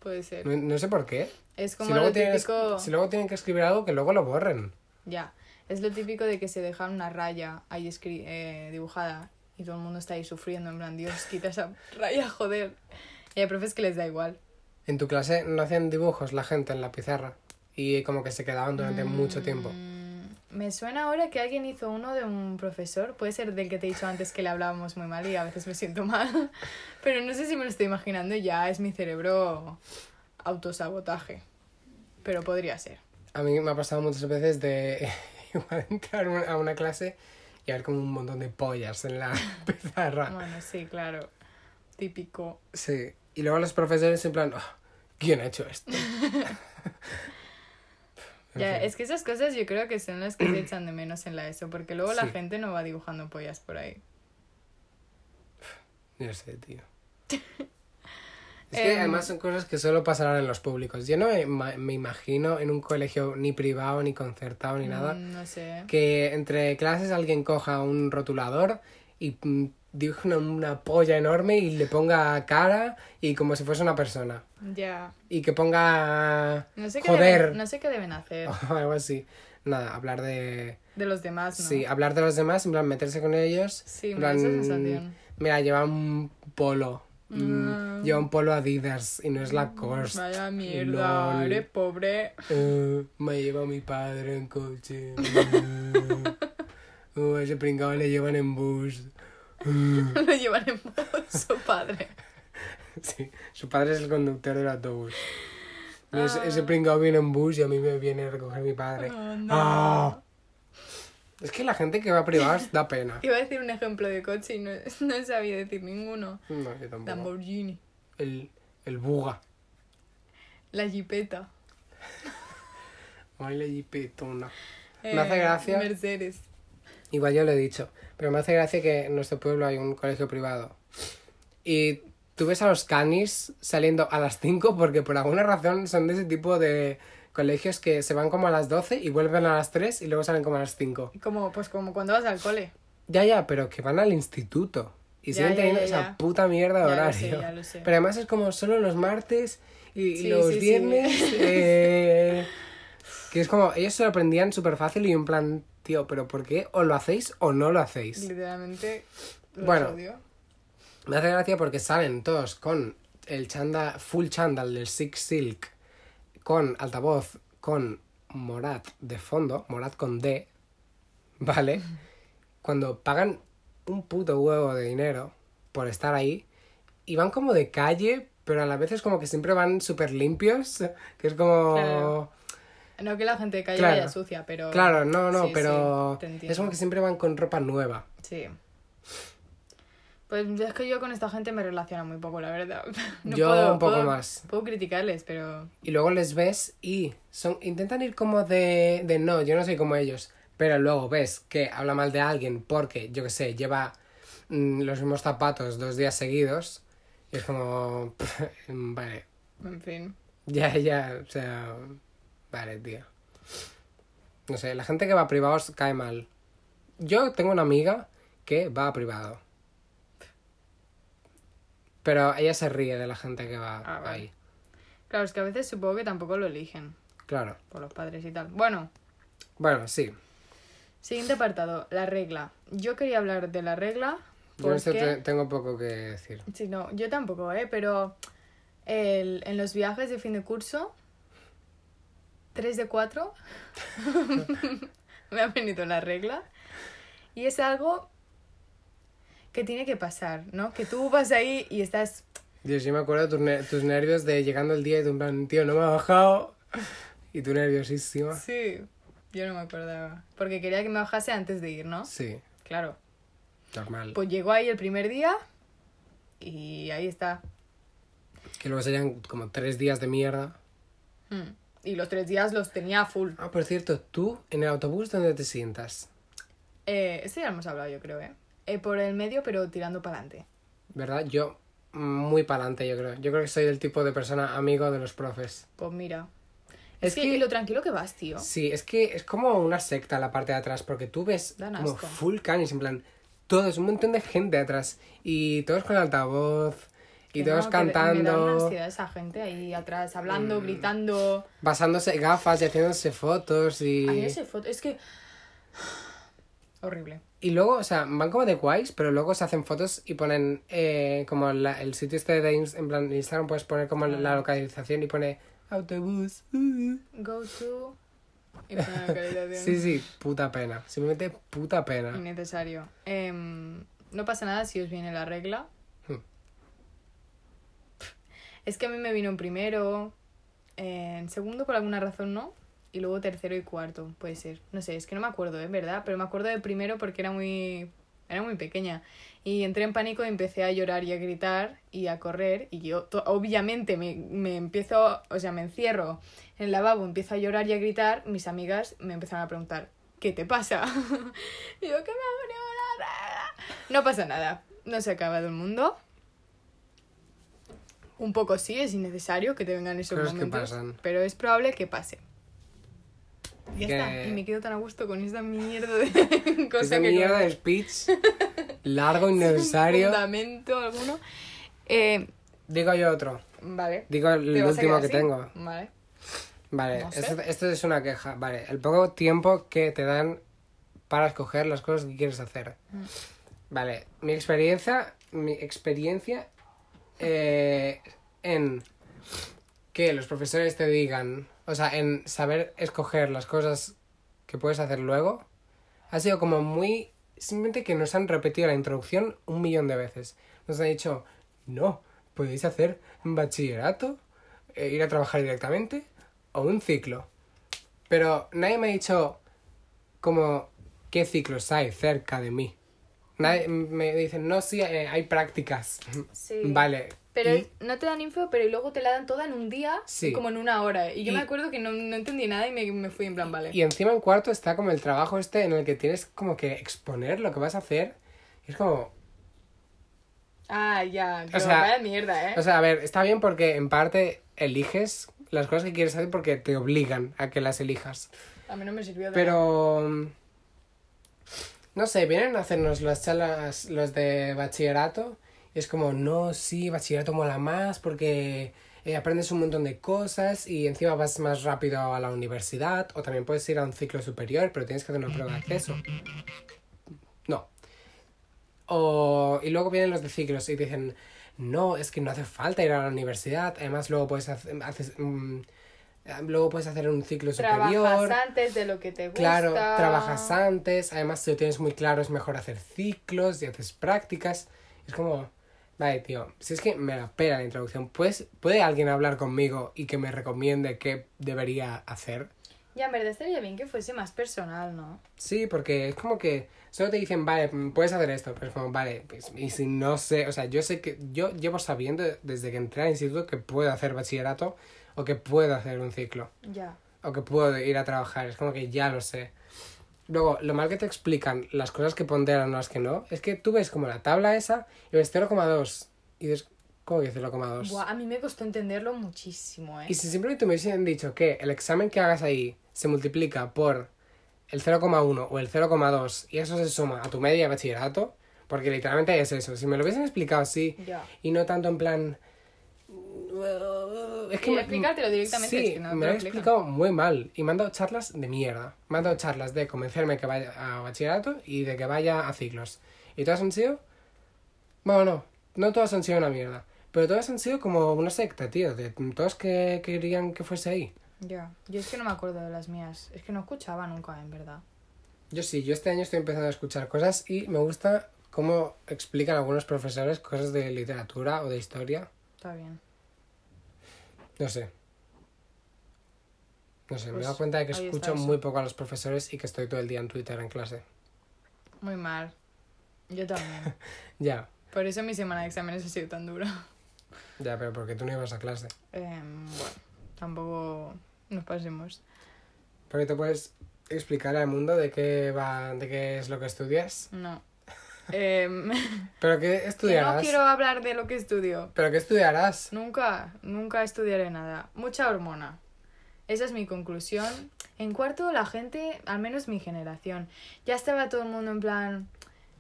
Puede ser.
No, no sé por qué.
Es
Si
como
luego,
lo
tienen,
típico.
si luego tienen que escribir algo, que luego lo borren.
Ya. Es lo típico de que se deja una raya ahí eh, dibujada y todo el mundo está ahí sufriendo. En plan, Dios, quita esa raya, joder. Y hay profes que les da igual.
En tu clase no hacían dibujos la gente en la pizarra y como que se quedaban durante mucho tiempo.
Mm, me suena ahora que alguien hizo uno de un profesor. Puede ser del que te he dicho antes que le hablábamos muy mal y a veces me siento mal. Pero no sé si me lo estoy imaginando ya es mi cerebro autosabotaje. Pero podría ser.
A mí me ha pasado muchas veces de igual entrar a una clase y haber como un montón de pollas en la pizarra.
Bueno, sí, claro. Típico.
Sí. Y luego los profesores en plan, "Ah, ¿quién ha hecho esto?
Ya,
fin.
es que esas cosas yo creo que son las que se echan de menos en la ESO, porque luego la gente no va dibujando pollas por ahí.
No sé, tío. Es que
Em,
además son cosas que solo pasarán en los públicos. Yo no me, me imagino en un colegio ni privado, ni concertado, ni nada,
Mm, No sé.
que entre clases alguien coja un rotulador y mm, dibuje una, una polla enorme y le ponga cara y como si fuese una persona.
Ya.
Y que ponga...
No sé qué
Joder.
deben, no sé qué deben hacer
o algo así. Nada, hablar de...
de los demás, ¿no?
Sí, hablar de los demás, en plan meterse con ellos.
Sí, me da esa
plan,
sensación.
Mira, lleva un polo. Mm,
Ah.
Lleva un polo Adidas y no es la Lacoste.
Vaya mierda,
Lol.
eres pobre.
Eh, me lleva mi padre en coche. Uh, ese pringado le llevan en bus. Uh,
Lo llevan en voz su padre.
sí, su padre es el conductor del autobús. Ese, ese pringao viene en bus y a mí me viene a recoger mi padre.
Oh, no.
¡Ah! Es que la gente que va a privadas da pena.
Iba a decir un ejemplo de coche y no, no sabía decir ninguno.
No, yo tampoco.
Lamborghini.
El, el buga.
La jipeta.
Ay, la jipetona. Me hace
Eh,
gracia.
Mercedes.
Igual yo lo he dicho. Pero me hace gracia que en nuestro pueblo hay un colegio privado. Y tú ves a los canis saliendo a las 5 porque por alguna razón son de ese tipo de colegios que se van como a las 12 y vuelven a las 3 y luego salen como a las 5.
Como, pues como cuando vas al cole.
Ya, ya, pero que van al instituto. Y
Ya,
siguen teniendo
ya,
esa puta mierda de
Ya lo
horario.
sé, ya lo sé.
Pero además es como solo los martes y
Sí,
los
sí, sí.
viernes. eh, que es como, ellos se lo aprendían súper fácil y en plan, tío, pero ¿por qué? O lo hacéis o no lo hacéis.
Literalmente.
Bueno.
odio.
Me hace gracia porque salen todos con el chanda, full chandal del Six Silk, con altavoz, con Morat de fondo, Morat con D, ¿vale? Cuando pagan un puto huevo de dinero por estar ahí y van como de calle, pero a la vez es como que siempre van súper limpios, que es como...
Claro. No que la gente de calle
Claro.
vaya sucia, pero.
Claro, no, no,
Sí,
pero
sí,
es como que siempre van con ropa nueva.
Sí. Pues es que yo con esta gente me relaciono muy poco, la verdad. No
Yo
puedo-
un poco
puedo-
más.
Puedo criticarles, pero.
Y luego les ves y son intentan ir como de, de no, yo no soy como ellos. Pero luego ves que habla mal de alguien porque, yo que sé, lleva mm, los mismos zapatos dos días seguidos. Y es como, vale,
En fin.
ya, ya, o sea, vale, tío. No sé, la gente que va a privados cae mal. Yo tengo una amiga que va a privado. Pero ella se ríe de la gente que va
Ah, vale.
ahí.
Claro, es que a veces supongo que tampoco lo eligen
Claro.
por los padres y tal. Bueno,
Bueno, sí.
siguiente apartado, la regla. Yo quería hablar de la regla
Yo esto
porque...
te- tengo poco que decir.
Sí, no, yo tampoco, ¿eh? Pero el- en los viajes de fin de curso, 3 de 4, me ha venido la regla. Y es algo que tiene que pasar, ¿no? Que tú vas ahí y estás...
Dios, yo me acuerdo tus, tus nervios de llegando el día y tú en plan, tío, no me ha bajado. Y tú nerviosísima.
Sí, yo no me acordaba. Porque quería que me bajase antes de ir, ¿no?
Sí,
Claro.
normal.
Pues llegó ahí el primer día y ahí está.
Que luego serían como tres días de mierda.
Mm. Y los tres días los tenía full.
Ah, por cierto, tú en el autobús, ¿dónde te sientas?
Eh, este ya lo hemos hablado, yo creo, ¿eh? Eh, por el medio, pero tirando para adelante.
¿Verdad? Yo, muy para adelante, yo creo. Yo creo que soy del tipo de persona amigo de los profes.
Pues mira.
Es
Es, que,
que-
y lo tranquilo que vas, tío.
Sí, es que es como una secta la parte de atrás, porque tú ves como full canis, en plan, todos, un montón de gente atrás. Y todos con altavoz. Y
Que
todos
no, que Me da una
cantando.
ansiedad esa gente ahí atrás,
Mm.
hablando, gritando.
Pasándose gafas y haciéndose fotos y...
A mí ese foto, es que... Horrible.
Y luego, o sea, van como de guays, pero luego se hacen fotos y ponen eh, como la- el sitio este de en plan Instagram puedes poner como la localización y pone autobús. uh.
Go to... y poner la localización.
Sí, sí, puta pena. Simplemente puta pena.
Innecesario. Em, no pasa nada si os viene la regla.
Hmm.
Es que a mí me vino en primero, en segundo por alguna razón no, y luego tercero y cuarto, puede ser. No sé, es que no me acuerdo, ¿eh? ¿Verdad? Pero me acuerdo de primero porque era muy, era muy pequeña. Y entré en pánico y empecé a llorar y a gritar y a correr. Y yo, to- obviamente, me, me empiezo, o sea, me encierro en el lavabo, empiezo a llorar y a gritar. Mis amigas me empezaron a preguntar, ¿qué te pasa? y yo, ¿qué me ha venido la regla?". No pasa nada, no se ha acabado el mundo. Un poco sí, es innecesario que te vengan esos
que
momentos,
pasan.
pero es probable que pase. Ya
Que-
está, y me quedo tan a gusto con esta mierda de cosa
Esta
que
mierda
no-
de speech largo,
sin
innecesario.
fundamento alguno. Eh,
Digo yo otro.
vale.
Digo
¿Te
el
vas
último que
así?
tengo.
Vale.
Vale,
No sé.
esto, esto es una queja. Vale, el poco tiempo que te dan para escoger las cosas que quieres hacer.
Mm.
Vale, mi experiencia, mi experiencia eh, en que los profesores te digan, o sea, en saber escoger las cosas que puedes hacer luego, ha sido como muy... Simplemente que nos han repetido la introducción un millón de veces. Nos han dicho, no, podéis hacer bachillerato, eh, ir a trabajar directamente o un ciclo. Pero nadie me ha dicho como qué ciclos hay cerca de mí. Nadie, me dicen, no, sí, eh, hay prácticas.
Sí.
Vale.
Pero
y-
no te dan info, pero luego te la dan toda en un día,
Sí.
como en una hora. Y yo
Y-
me acuerdo que no, no entendí nada y me, me fui en plan, vale.
Y encima en cuarto está como el trabajo este en el que tienes como que exponer lo que vas a hacer. Y es como,
Ah, ya,
O
pero
sea,
vaya mierda, ¿eh?
o sea, a ver, está bien porque en parte eliges las cosas que quieres hacer porque te obligan a que las elijas.
a mí no me sirvió de.
Pero... mm, No sé, vienen a hacernos las charlas, los de bachillerato. Es como, no, sí, bachillerato mola más porque eh, aprendes un montón de cosas y encima vas más rápido a la universidad. O también puedes ir a un ciclo superior, pero tienes que hacer una prueba de acceso. No. O, y luego vienen los de ciclos y dicen, no, es que no hace falta ir a la universidad. Además, luego puedes hacer, haces, mm, luego puedes hacer un ciclo superior.
Trabajas antes de lo que te gusta.
Claro, trabajas antes, además si lo tienes muy claro es mejor hacer ciclos y haces prácticas. Es como, vale, tío, si es que me la pela la introducción, pues, ¿puede alguien hablar conmigo y que me recomiende qué debería hacer?
Ya, en verdad estaría bien que fuese más personal, ¿no?
Sí, porque es como que solo te dicen, vale, mm, puedes hacer esto, pero es como, vale, pues, y si no sé, o sea, yo sé que, yo llevo sabiendo desde que entré al instituto que puedo hacer bachillerato o que puedo hacer un ciclo.
Ya.
o que puedo ir a trabajar, es como que ya lo sé. Luego, lo mal que te explican las cosas que ponderan o las que no, es que tú ves como la tabla esa y ves 0,2 y dices, ¿cómo que 0,2?
Buah, a mí me costó entenderlo muchísimo, ¿eh?
Y si simplemente me hubiesen dicho que el examen que hagas ahí se multiplica por el 0,1 o el 0,2 y eso se suma a tu media de bachillerato, porque literalmente es eso. Si me lo hubiesen explicado así y no tanto en plan... Es
Y
me-
explicártelo directamente,
Sí,
es que no
me
lo explican.
explicado muy mal y me han dado charlas de mierda. Me han dado charlas de convencerme que vaya a bachillerato y de que vaya a ciclos. Y todas han sido... Bueno, no, no todas han sido una mierda. Pero todas han sido como una secta, tío. De todos que querían que fuese ahí.
Ya. Yo es que no me acuerdo de las mías. Es que no escuchaba nunca, en verdad.
Yo sí, yo este año estoy empezando a escuchar cosas y me gusta cómo explican algunos profesores cosas de literatura o de historia.
Está bien.
No sé. No sé, me he
Pues
dado cuenta de que escucho muy poco a los profesores y que estoy todo el día en Twitter en clase.
Muy mal. Yo también.
Ya,
Por eso mi semana de exámenes ha sido tan dura.
ya, pero porque tú no ibas a clase.
Em, bueno, tampoco nos pasemos.
Porque te puedes explicar al mundo de qué va, de qué es lo que estudias.
No. Em,
Pero qué
que
estudiarás.
no quiero hablar de lo que estudio.
Pero qué estudiarás.
Nunca, nunca estudiaré nada. Mucha hormona. Esa es mi conclusión. En cuarto, la gente, al menos mi generación, ya estaba todo el mundo en plan,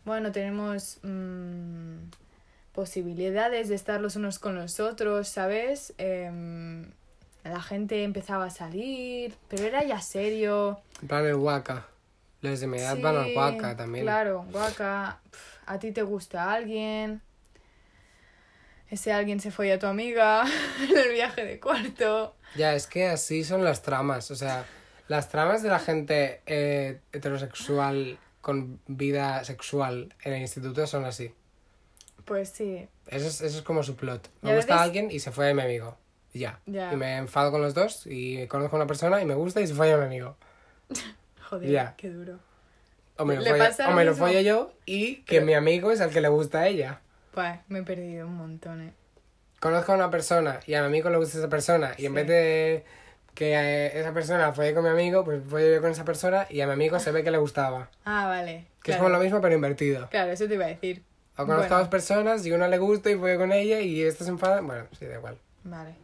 bueno, tenemos mm, posibilidades de estar los unos con los otros, ¿sabes? Em, la gente empezaba a salir, pero era ya serio.
En plan el Waka. Los de mi edad van al Waka también.
Claro, guaca. Pf, A ti te gusta alguien. Ese alguien se fue a tu amiga en el viaje de cuarto.
Ya, es que así son las tramas. O sea, las tramas de la gente eh, heterosexual con vida sexual en el instituto son así.
Pues sí,
Eso es, eso es como su plot. Me
a
gusta
veces-
alguien y se fue de mi amigo. Ya.
Ya.
Y me enfado con los dos y conozco a una persona y me gusta y se fue de mi amigo.
joder,
Ya.
qué duro.
O me lo,
¿Le
follo,
pasa
o me lo follo yo y que
Pero-
mi amigo es el que le gusta a ella.
Pues me he perdido un montón, eh.
Conozco a una persona y a mi amigo le gusta esa persona y en vez de que eh, esa persona folle con mi amigo, pues follo yo con esa persona y a mi amigo se ve que le gustaba.
Ah, vale.
Que es como lo mismo pero invertido.
Claro, eso te iba a decir.
O conozco
Bueno.
a dos personas y una le gusta y follo con ella y esta se enfada. Bueno, sí, da igual.
Vale.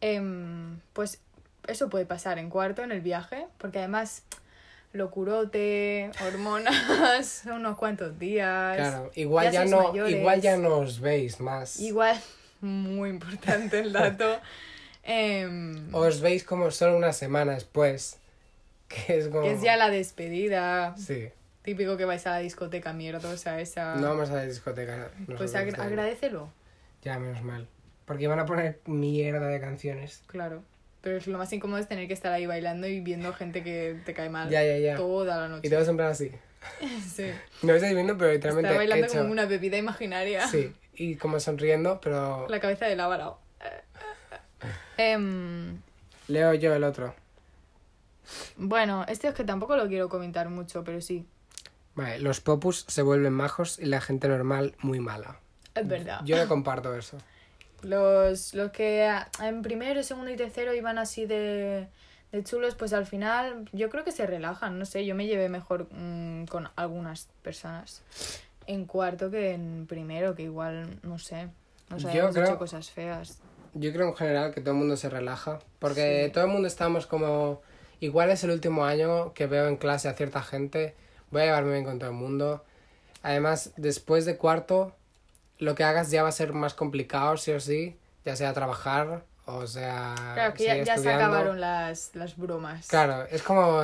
Em, pues eso puede pasar en cuarto, en el viaje, porque además locurote, hormonas, unos cuantos días.
Claro, igual
ya
no,
mayores.
igual ya no os veis más.
Igual, muy importante el dato. Em,
Os veis como solo una semana después. Que es como...
Es ya la despedida.
Sí.
Típico que vais a la discoteca mierdosa esa.
No vamos a la discoteca.
pues
año.
agradecelo.
Ya, menos mal. Porque iban a poner mierda de canciones.
Claro. Pero lo más incómodo es tener que estar ahí bailando y viendo gente que te cae mal.
Ya, ya, ya.
Toda la
Y
noche.
te vas en plan así.
Sí.
No lo estáis viendo, pero literalmente
Está bailando
hecho...
como una bebida imaginaria.
Sí, y como sonriendo, pero...
La cabeza de lava. Em,
Leo yo el otro.
bueno, este es que tampoco lo quiero comentar mucho, pero sí.
Vale, los popus se vuelven majos y la gente normal muy mala.
Es verdad.
Yo no comparto eso.
Los, los que en primero, segundo y tercero iban así de, de chulos, pues al final yo creo que se relajan, no sé, yo me llevé mejor mm, con algunas personas en cuarto que en primero, que igual, no sé, nos
Yo
habíamos
creo-
hecho cosas feas.
Yo creo en general que todo el mundo se relaja. Porque
Sí.
todo el mundo estamos como. Igual es el último año que veo en clase a cierta gente. Voy a llevarme bien con todo el mundo. Además, después de cuarto, lo que hagas ya va a ser más complicado, sí o sí. Ya sea trabajar o sea.
Claro, que ya, ya se acabaron las, las bromas.
Claro, es como.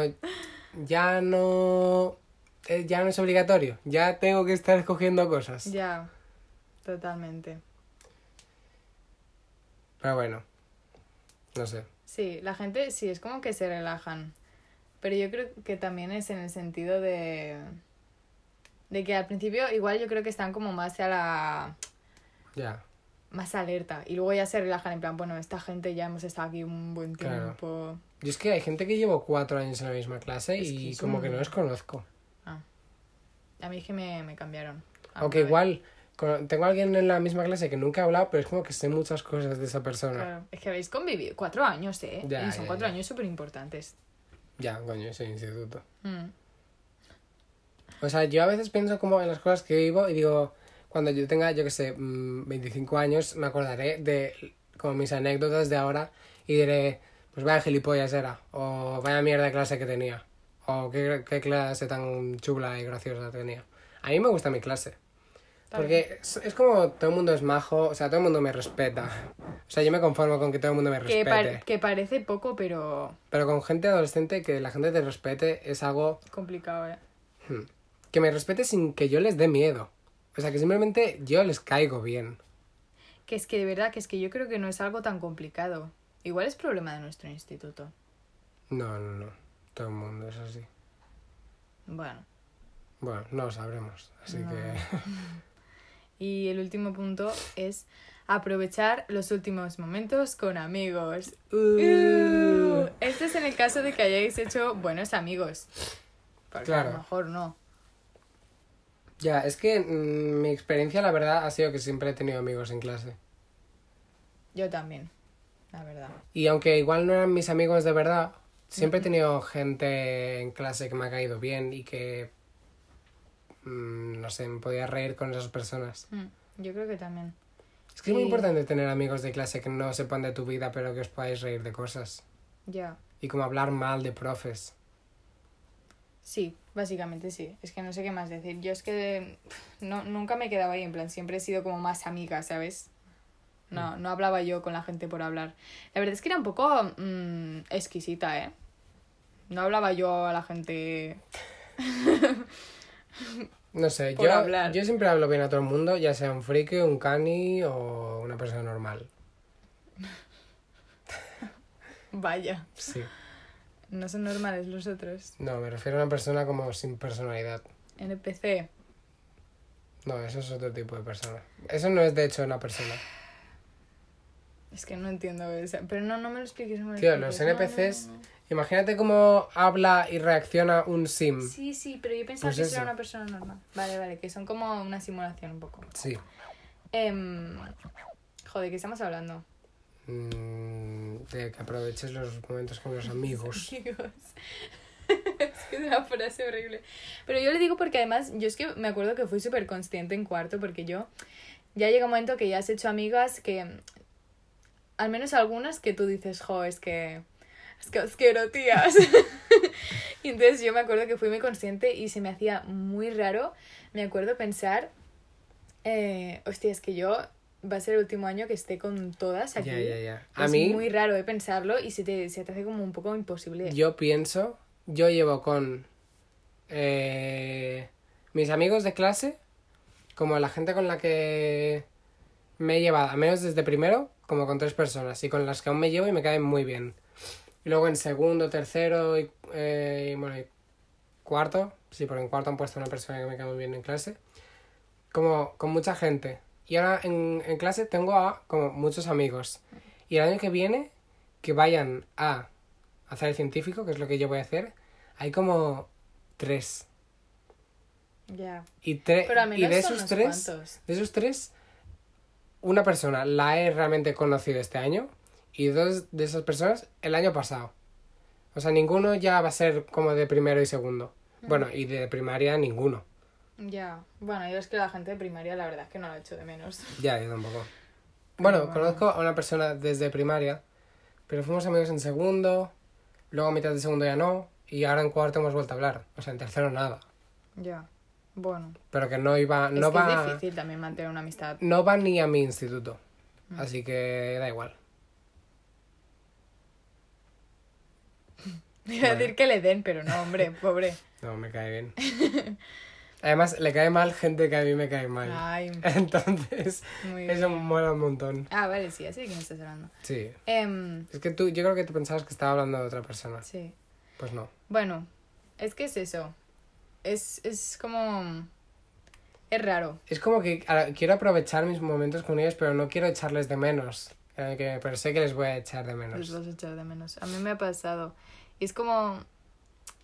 Ya no. eh, Ya no es obligatorio. Ya tengo que estar escogiendo cosas.
Ya, totalmente.
Pero bueno. No sé.
Sí, la gente sí, es como que se relajan. Pero yo creo que también es en el sentido de. De que al principio, igual yo creo que están como más a la.
Ya.
más alerta. Y luego ya se relajan en plan, bueno, esta gente ya hemos estado aquí un buen
Claro.
tiempo.
Yo es que hay gente que llevo cuatro años en la misma clase
Es
y como
un-
que no los conozco.
Ah. A mí es que me, me cambiaron. Ah,
Aunque igual tengo a alguien en la misma clase que nunca he hablado, pero es como que sé muchas cosas de esa persona.
Claro, es que habéis convivido cuatro años, ¿eh?
Ya,
y son
ya,
cuatro
ya.
años súper importantes.
Ya, coño, ese instituto.
Mm.
O sea, yo a veces pienso como en las cosas que vivo y digo, cuando yo tenga, yo que sé, mm, 25 años, me acordaré de como mis anécdotas de ahora y diré, pues vaya gilipollas era, o vaya mierda de clase que tenía, o qué, qué clase tan chula y graciosa tenía. A mí me gusta mi clase. Porque es, es como todo el mundo es majo, o sea, todo el mundo me respeta. O sea, yo me conformo con que todo el mundo me
Que,
respete.
par- que parece poco, pero
Pero con gente adolescente, que la gente te respete es algo
complicado, ¿eh?
hmm, que me respete sin que yo les dé miedo. O sea, que simplemente yo les caigo bien.
Que es que de verdad, que es que yo creo que no es algo tan complicado. Igual es problema de nuestro instituto.
No, no, no. Todo el mundo es así.
Bueno.
Bueno, no lo sabremos. Así
No.
que.
Y el último punto es aprovechar los últimos momentos con amigos. Uh, Este es en el caso de que hayáis hecho buenos amigos. Porque a
Claro.
lo mejor no.
Ya, es que mm, mi experiencia, la verdad, ha sido que siempre he tenido amigos en clase.
Yo también, la verdad.
Y aunque igual no eran mis amigos de verdad, siempre he tenido gente en clase que me ha caído bien y que. mm, no sé, me podía reír con esas personas.
Mm, Yo creo que también.
Es que es muy importante tener amigos de clase que no sepan de tu vida, pero que os podáis reír de cosas.
Ya.
Y como hablar mal de profes.
Sí, básicamente sí. Es que no sé qué más decir. Yo es que no, nunca me quedaba ahí, en plan, siempre he sido como más amiga, ¿sabes? No, no hablaba yo con la gente por hablar. La verdad es que era un poco mm, exquisita, ¿eh? No hablaba yo a la gente...
No sé,
Por
yo,
hablar.
yo siempre hablo bien a todo el mundo, ya sea un friki, un cani o una persona normal.
Vaya,
Sí.
No son normales los otros.
No, me refiero a una persona como sin personalidad.
NPC.
No, eso es otro tipo de persona. Eso no es de hecho una persona.
Es que no entiendo eso. Pero no, no me lo expliques. no me lo
Tío, los NPCs
no, no.
Imagínate cómo habla y reacciona un sim.
Sí, sí, pero yo pensaba
Pues
que eso era una persona normal. Vale, vale, que son como una simulación un poco.
Sí.
Em, joder, ¿qué estamos hablando?
Mm, de que aproveches los momentos con los amigos.
Amigos. es que es una frase horrible. Pero yo le digo porque además, yo es que me acuerdo que fui súper consciente en cuarto porque yo ya llega un momento que ya has hecho amigas que, al menos algunas que tú dices, jo, es que, es que os quiero, tías. y entonces yo me acuerdo que fui muy consciente y se me hacía muy raro, me acuerdo pensar, eh, hostia, es que yo va a ser el último año que esté con todas aquí.
Ya, ya, ya. A
es
mí,
muy raro de pensarlo y se te, se te hace como un poco imposible.
yo pienso, yo llevo con eh, mis amigos de clase, como la gente con la que me he llevado, a menos desde primero, como con tres personas, y con las que aún me llevo y me caen muy bien. Y luego en segundo, tercero y, eh, y, bueno, y cuarto, sí, porque en cuarto han puesto una persona que me cae muy bien en clase, como con mucha gente. Y ahora en, en clase tengo a como muchos amigos. Y el año que viene que vayan a hacer el científico, que es lo que yo voy a hacer, hay como tres.
Ya.
Y, tre-
Pero
y de esos tres,
cuantos.
de esos tres, una persona la he realmente conocido este año y dos de esas personas el año pasado. O sea, ninguno ya va a ser como de primero y segundo. Bueno, y de primaria ninguno.
Ya. Bueno, yo es que la gente de primaria la verdad es que no la echo de menos.
Ya, yo tampoco. Bueno,
bueno.
conozco a una persona desde primaria, pero fuimos amigos en segundo, luego a mitad de segundo ya no, y ahora en cuarto hemos vuelto a hablar. O sea, en tercero nada.
Ya. Bueno.
Pero que no iba, no
es que
va,
es difícil también mantener una amistad.
no va ni a mi instituto.
Mm.
Así que da igual.
Iba a decir que le den, pero no, hombre, pobre.
No, me cae bien. Además, le cae mal gente que a mí me cae mal.
Ay,
Entonces, eso mola un montón.
Ah, vale, sí, así que me estás hablando.
Sí.
Em,
Es que tú, yo creo que te pensabas que estaba hablando de otra persona.
sí.
Pues no.
Bueno, es que es eso. Es, es como... Es raro.
Es como que quiero aprovechar mis momentos con ellos, pero no quiero echarles de menos. Eh, que- pero sé que les voy a echar de menos.
vas a echar de menos. A mí me ha pasado. Y es como...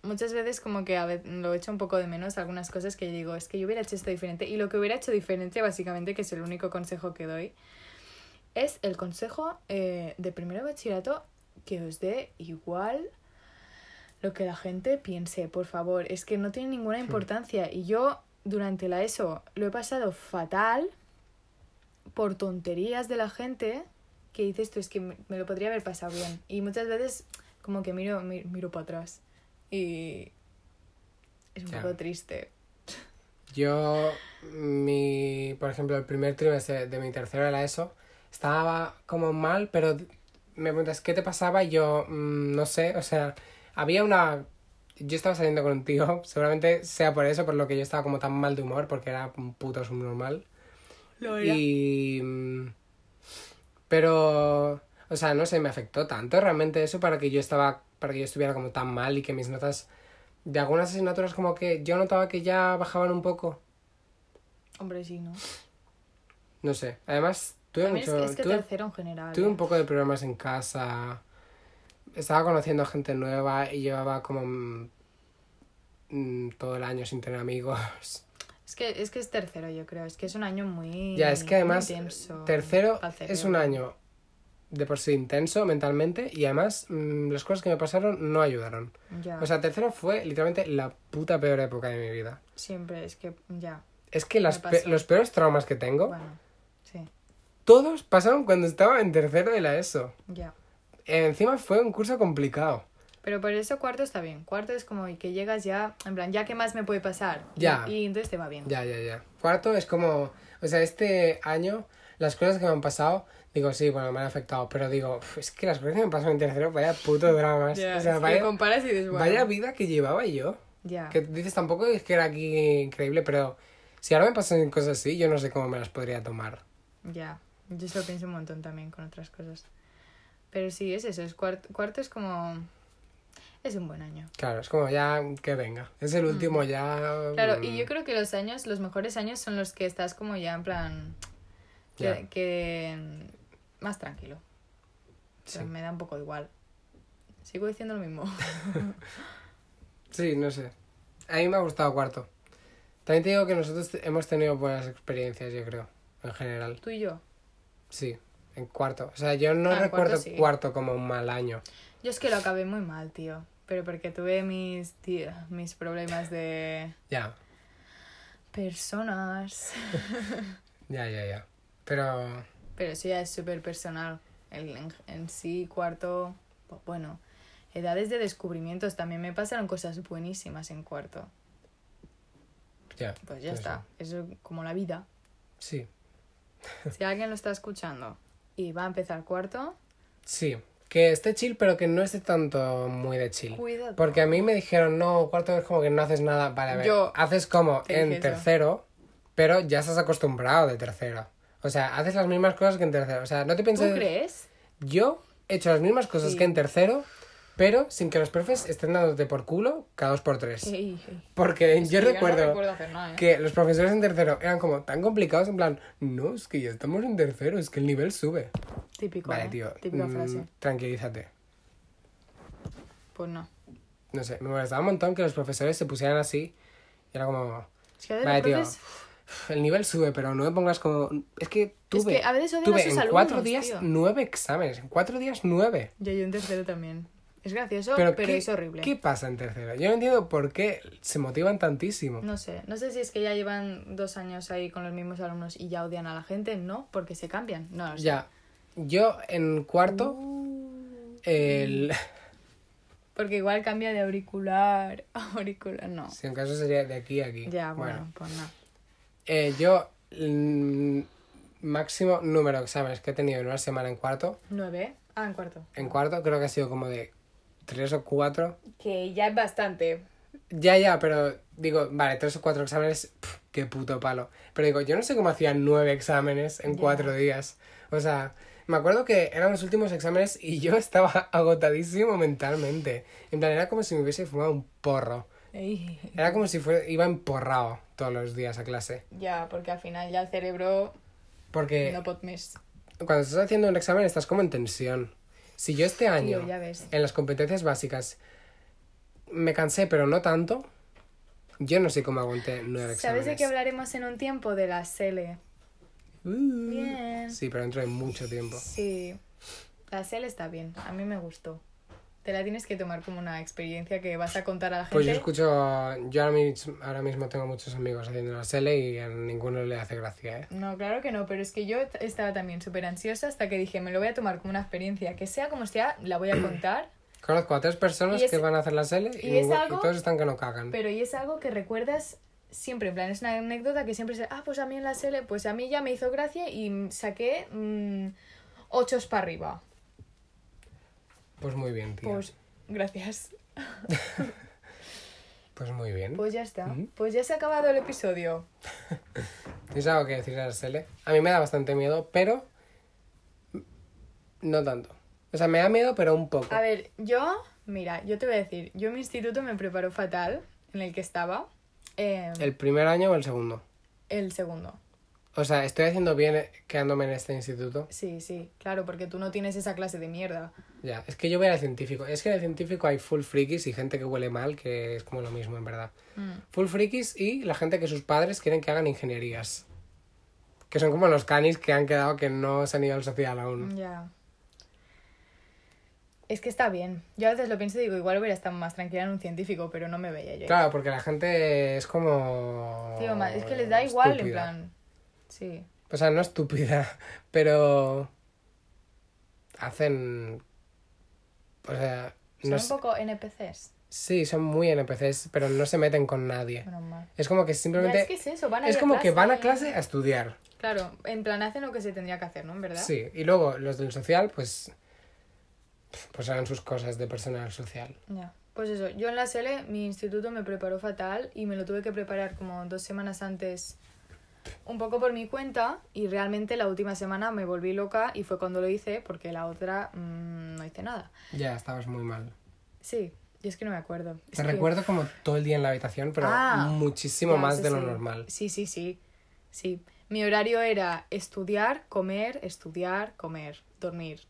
Muchas veces como que a veces lo echo un poco de menos algunas cosas que digo, es que yo hubiera hecho esto diferente. Y lo que hubiera hecho diferente, básicamente, que es el único consejo que doy, es el consejo eh, de primero de bachillerato que os dé igual lo que la gente piense, por favor. Es que no tiene ninguna importancia. Y yo durante la ESO lo he pasado fatal por tonterías de la gente que dices tú, es que me lo podría haber pasado bien. Y muchas veces como que miro, mi- miro, para atrás. Y es un poco triste.
Yo, mi, por ejemplo, el primer trimestre de mi tercero de la ESO, estaba como mal, pero me preguntas, ¿qué te pasaba? Y yo, mm, no sé, o sea, había una... Yo estaba saliendo con un tío, seguramente sea por eso, por lo que yo estaba como tan mal de humor, porque era un puto subnormal.
Lo
Y... mm, Pero... O sea, no sé, me afectó tanto realmente eso para que yo estaba... Para que yo estuviera como tan mal y que mis notas... De algunas asignaturas como que yo notaba que ya bajaban un poco.
Hombre, sí, ¿no?
No sé. Además, tuve
También
mucho...
es que
tuve,
tercero en general.
tuve
¿eh?
un poco de problemas en casa. Estaba conociendo gente nueva y llevaba como... mm, mm, todo el año sin tener amigos.
Es que, es que es tercero, yo creo. Es que es un año muy.
Ya, es que además, tercero es un año de por sí intenso mentalmente y además mm, las cosas que me pasaron no ayudaron.
Ya.
O sea, tercero fue literalmente la puta peor época de mi vida.
Siempre, es que ya.
Es que las pe- los peores traumas que tengo,
Bueno, sí,
todos pasaron cuando estaba en tercero de la ESO.
ya.
Encima fue un curso complicado.
Pero por eso cuarto está bien. Cuarto es como que llegas ya, en plan, ya qué más me puede pasar. Y-
Ya.
Y, entonces te va bien.
Ya, ya, ya. Cuarto es como, o sea, este año las cosas que me han pasado, digo, sí, bueno, me han afectado, pero digo, "Uf, es que las cosas que me pasaron en tercero, vaya puto dramas.
Ya,
o sea, vaya,
comparas y dices,
vaya vida que llevaba yo.
ya.
Que dices, tampoco es que era aquí increíble, pero si ahora me pasan cosas así, yo no sé cómo me las podría tomar.
Ya, yo eso lo pienso un montón también con otras cosas. Pero sí, es eso, es cuarto, cuarto es como... Es un buen año.
Claro, es como ya que venga. Es el último ya.
Mm. Claro, y
mm,
yo creo que los años, los mejores años son los que estás como ya en plan... Que, que, mm, más tranquilo.
Sí.
Pero me da un poco igual. Sigo diciendo lo mismo.
Sí, no sé. A mí me ha gustado cuarto. También te digo que nosotros hemos tenido buenas experiencias, yo creo, en general.
Tú y yo.
Sí, en cuarto. O sea, yo no
Ah,
recuerdo
cuarto sí.
cuarto como un mal año.
Yo es que lo acabé muy mal, tío. Pero porque tuve mis, tío, mis problemas de
Ya,
personas.
ya, ya, ya. Pero,
Pero eso ya es súper personal. El, en, en sí, cuarto, pues bueno. Edades de descubrimientos. También me pasaron cosas buenísimas en cuarto.
ya.
Pues ya
eso.
está. Eso como la vida.
Sí,
Si alguien lo está escuchando y va a empezar cuarto,
sí. Que esté chill, pero que no esté tanto muy de chill.
cuidado.
Porque a mí me dijeron, no, cuarto es como que no haces nada. Vale, a ver,
Yo
haces como en
eso.
tercero, pero ya estás acostumbrado de tercero. O sea, haces las mismas cosas que en tercero. O sea, no te
¿Tú
pienses...
crees?
Yo he hecho las mismas cosas
Sí.
que en tercero, pero sin que los profes estén dándote por culo cada dos por tres.
Ey, ey.
Porque
Es
yo
que no
recuerdo,
hacer nada, ¿eh?
que los profesores en tercero eran como tan complicados, en plan, no, es que ya estamos en tercero, es que el nivel sube.
Típico.
Vale,
¿eh?
tío,
Típica
mm,
frase.
tranquilízate.
Pues no.
No sé, me molestaba un montón que los profesores se pusieran así. Y era como,
Es que
vale, tío,
profes-
el nivel sube, pero no me pongas como... Es que tuve,
que a veces
tuve
sus
en
alumnos,
cuatro días
tío.
nueve exámenes. En cuatro días nueve.
Yo, yo en tercero también. Es gracioso,
Pero,
pero,
¿qué,
es horrible.
¿qué pasa en tercero? Yo no entiendo por qué se motivan tantísimo.
No sé, no sé si es que ya llevan dos años ahí con los mismos alumnos y ya odian a la gente, no, porque se cambian. No, lo sé.
Ya, yo en cuarto,
Uh.
el...
Porque igual cambia de auricular a auricular, no.
Si en caso sería de aquí a aquí.
Ya, bueno, pues nada.
Eh, yo, mm, máximo número de exámenes que he tenido en una semana en cuarto,
¿Nueve? Ah, en cuarto.
en cuarto creo que ha sido como de tres o cuatro.
Que ya es bastante.
Ya, ya, pero digo, vale, tres o cuatro exámenes, pf, qué puto palo. Pero digo, yo no sé cómo hacían nueve exámenes en cuatro días. O sea, me acuerdo que eran los últimos exámenes y yo estaba agotadísimo mentalmente. En plan, era como si me hubiese fumado un porro. Era como si fuera, iba emporrado todos los días a clase.
Ya, porque al final ya el cerebro
Porque
no pot més.
cuando estás haciendo un examen estás como en tensión. Si yo este año,
Tío, ya ves.
en las competencias básicas, me cansé, pero no tanto, yo no sé cómo aguanté nueve exámenes.
¿Sabes de qué hablaremos en un tiempo? De la SELE.
Uh,
Bien.
Sí, pero dentro de mucho tiempo.
Sí. La SELE está bien. A mí me gustó. Te la tienes que tomar como una experiencia que vas a contar a la gente.
Pues yo escucho, yo ahora mismo, ahora mismo tengo muchos amigos haciendo la SELE y a ninguno le hace gracia, ¿eh?
No, claro que no, pero es que yo est- estaba también súper ansiosa hasta que dije, me lo voy a tomar como una experiencia, que sea como sea, la voy a contar,
Conozco a tres personas
es-
que van a hacer la SELE y,
y es
ninguno- y
algo-
todos están que no cagan.
pero y es algo que recuerdas siempre, en plan, es una anécdota que siempre se, ah, pues a mí en la SELE, pues a mí ya me hizo gracia y saqué mm, ochos para arriba.
Pues muy bien, tío.
Pues, gracias.
Pues muy bien.
Pues ya está. Pues ya se ha acabado el episodio.
¿Tienes algo que decir a la SELE? A mí me da bastante miedo, pero no tanto. O sea, me da miedo, pero un poco.
A ver, yo, mira, yo te voy a decir, yo mi instituto me preparó fatal, en el que estaba, eh, el...
¿El primer año o el segundo?
segundo.
O sea, estoy haciendo bien quedándome en este instituto.
Sí, sí, claro, porque tú no tienes esa clase de mierda.
Ya, es que yo voy al científico. Es que en el científico hay full frikis y gente que huele mal, que es como lo mismo, en verdad.
Mm.
Full frikis y la gente que sus padres quieren que hagan ingenierías. Que son como los canis que han quedado que no se han ido al social aún.
Ya. Es que está bien. Yo a veces lo pienso y digo, igual hubiera estado más tranquila en un científico, pero no me veía yo.
Claro, porque la gente es como...
Tío, es que les da igual, en plan. Sí.
O sea, no estúpida, pero... Hacen... O sea...
Son un poco NPCs.
Sí, son muy NPCs, pero no se meten con nadie. Es como que simplemente...
Ya, es que es eso, van a
es
a
como que
clase.
van a clase a estudiar.
Claro, en plan hacen lo que se tendría que hacer, ¿no? En verdad.
Sí, y luego los del social, pues... Pues hagan sus cosas de personal social.
Ya. Pues eso, yo en la SELE, mi instituto me preparó fatal y me lo tuve que preparar como dos semanas antes, un poco por mi cuenta, y realmente la última semana me volví loca y fue cuando lo hice, porque la otra mm, no hice nada.
Ya, estabas muy mal.
Sí, y es que no me acuerdo. Es
Te
que-
recuerdo como todo el día en la habitación, pero
Ah,
muchísimo
Ya,
más de lo normal.
Sí, sí, sí. Sí. Mi horario era estudiar, comer, estudiar, comer, dormir.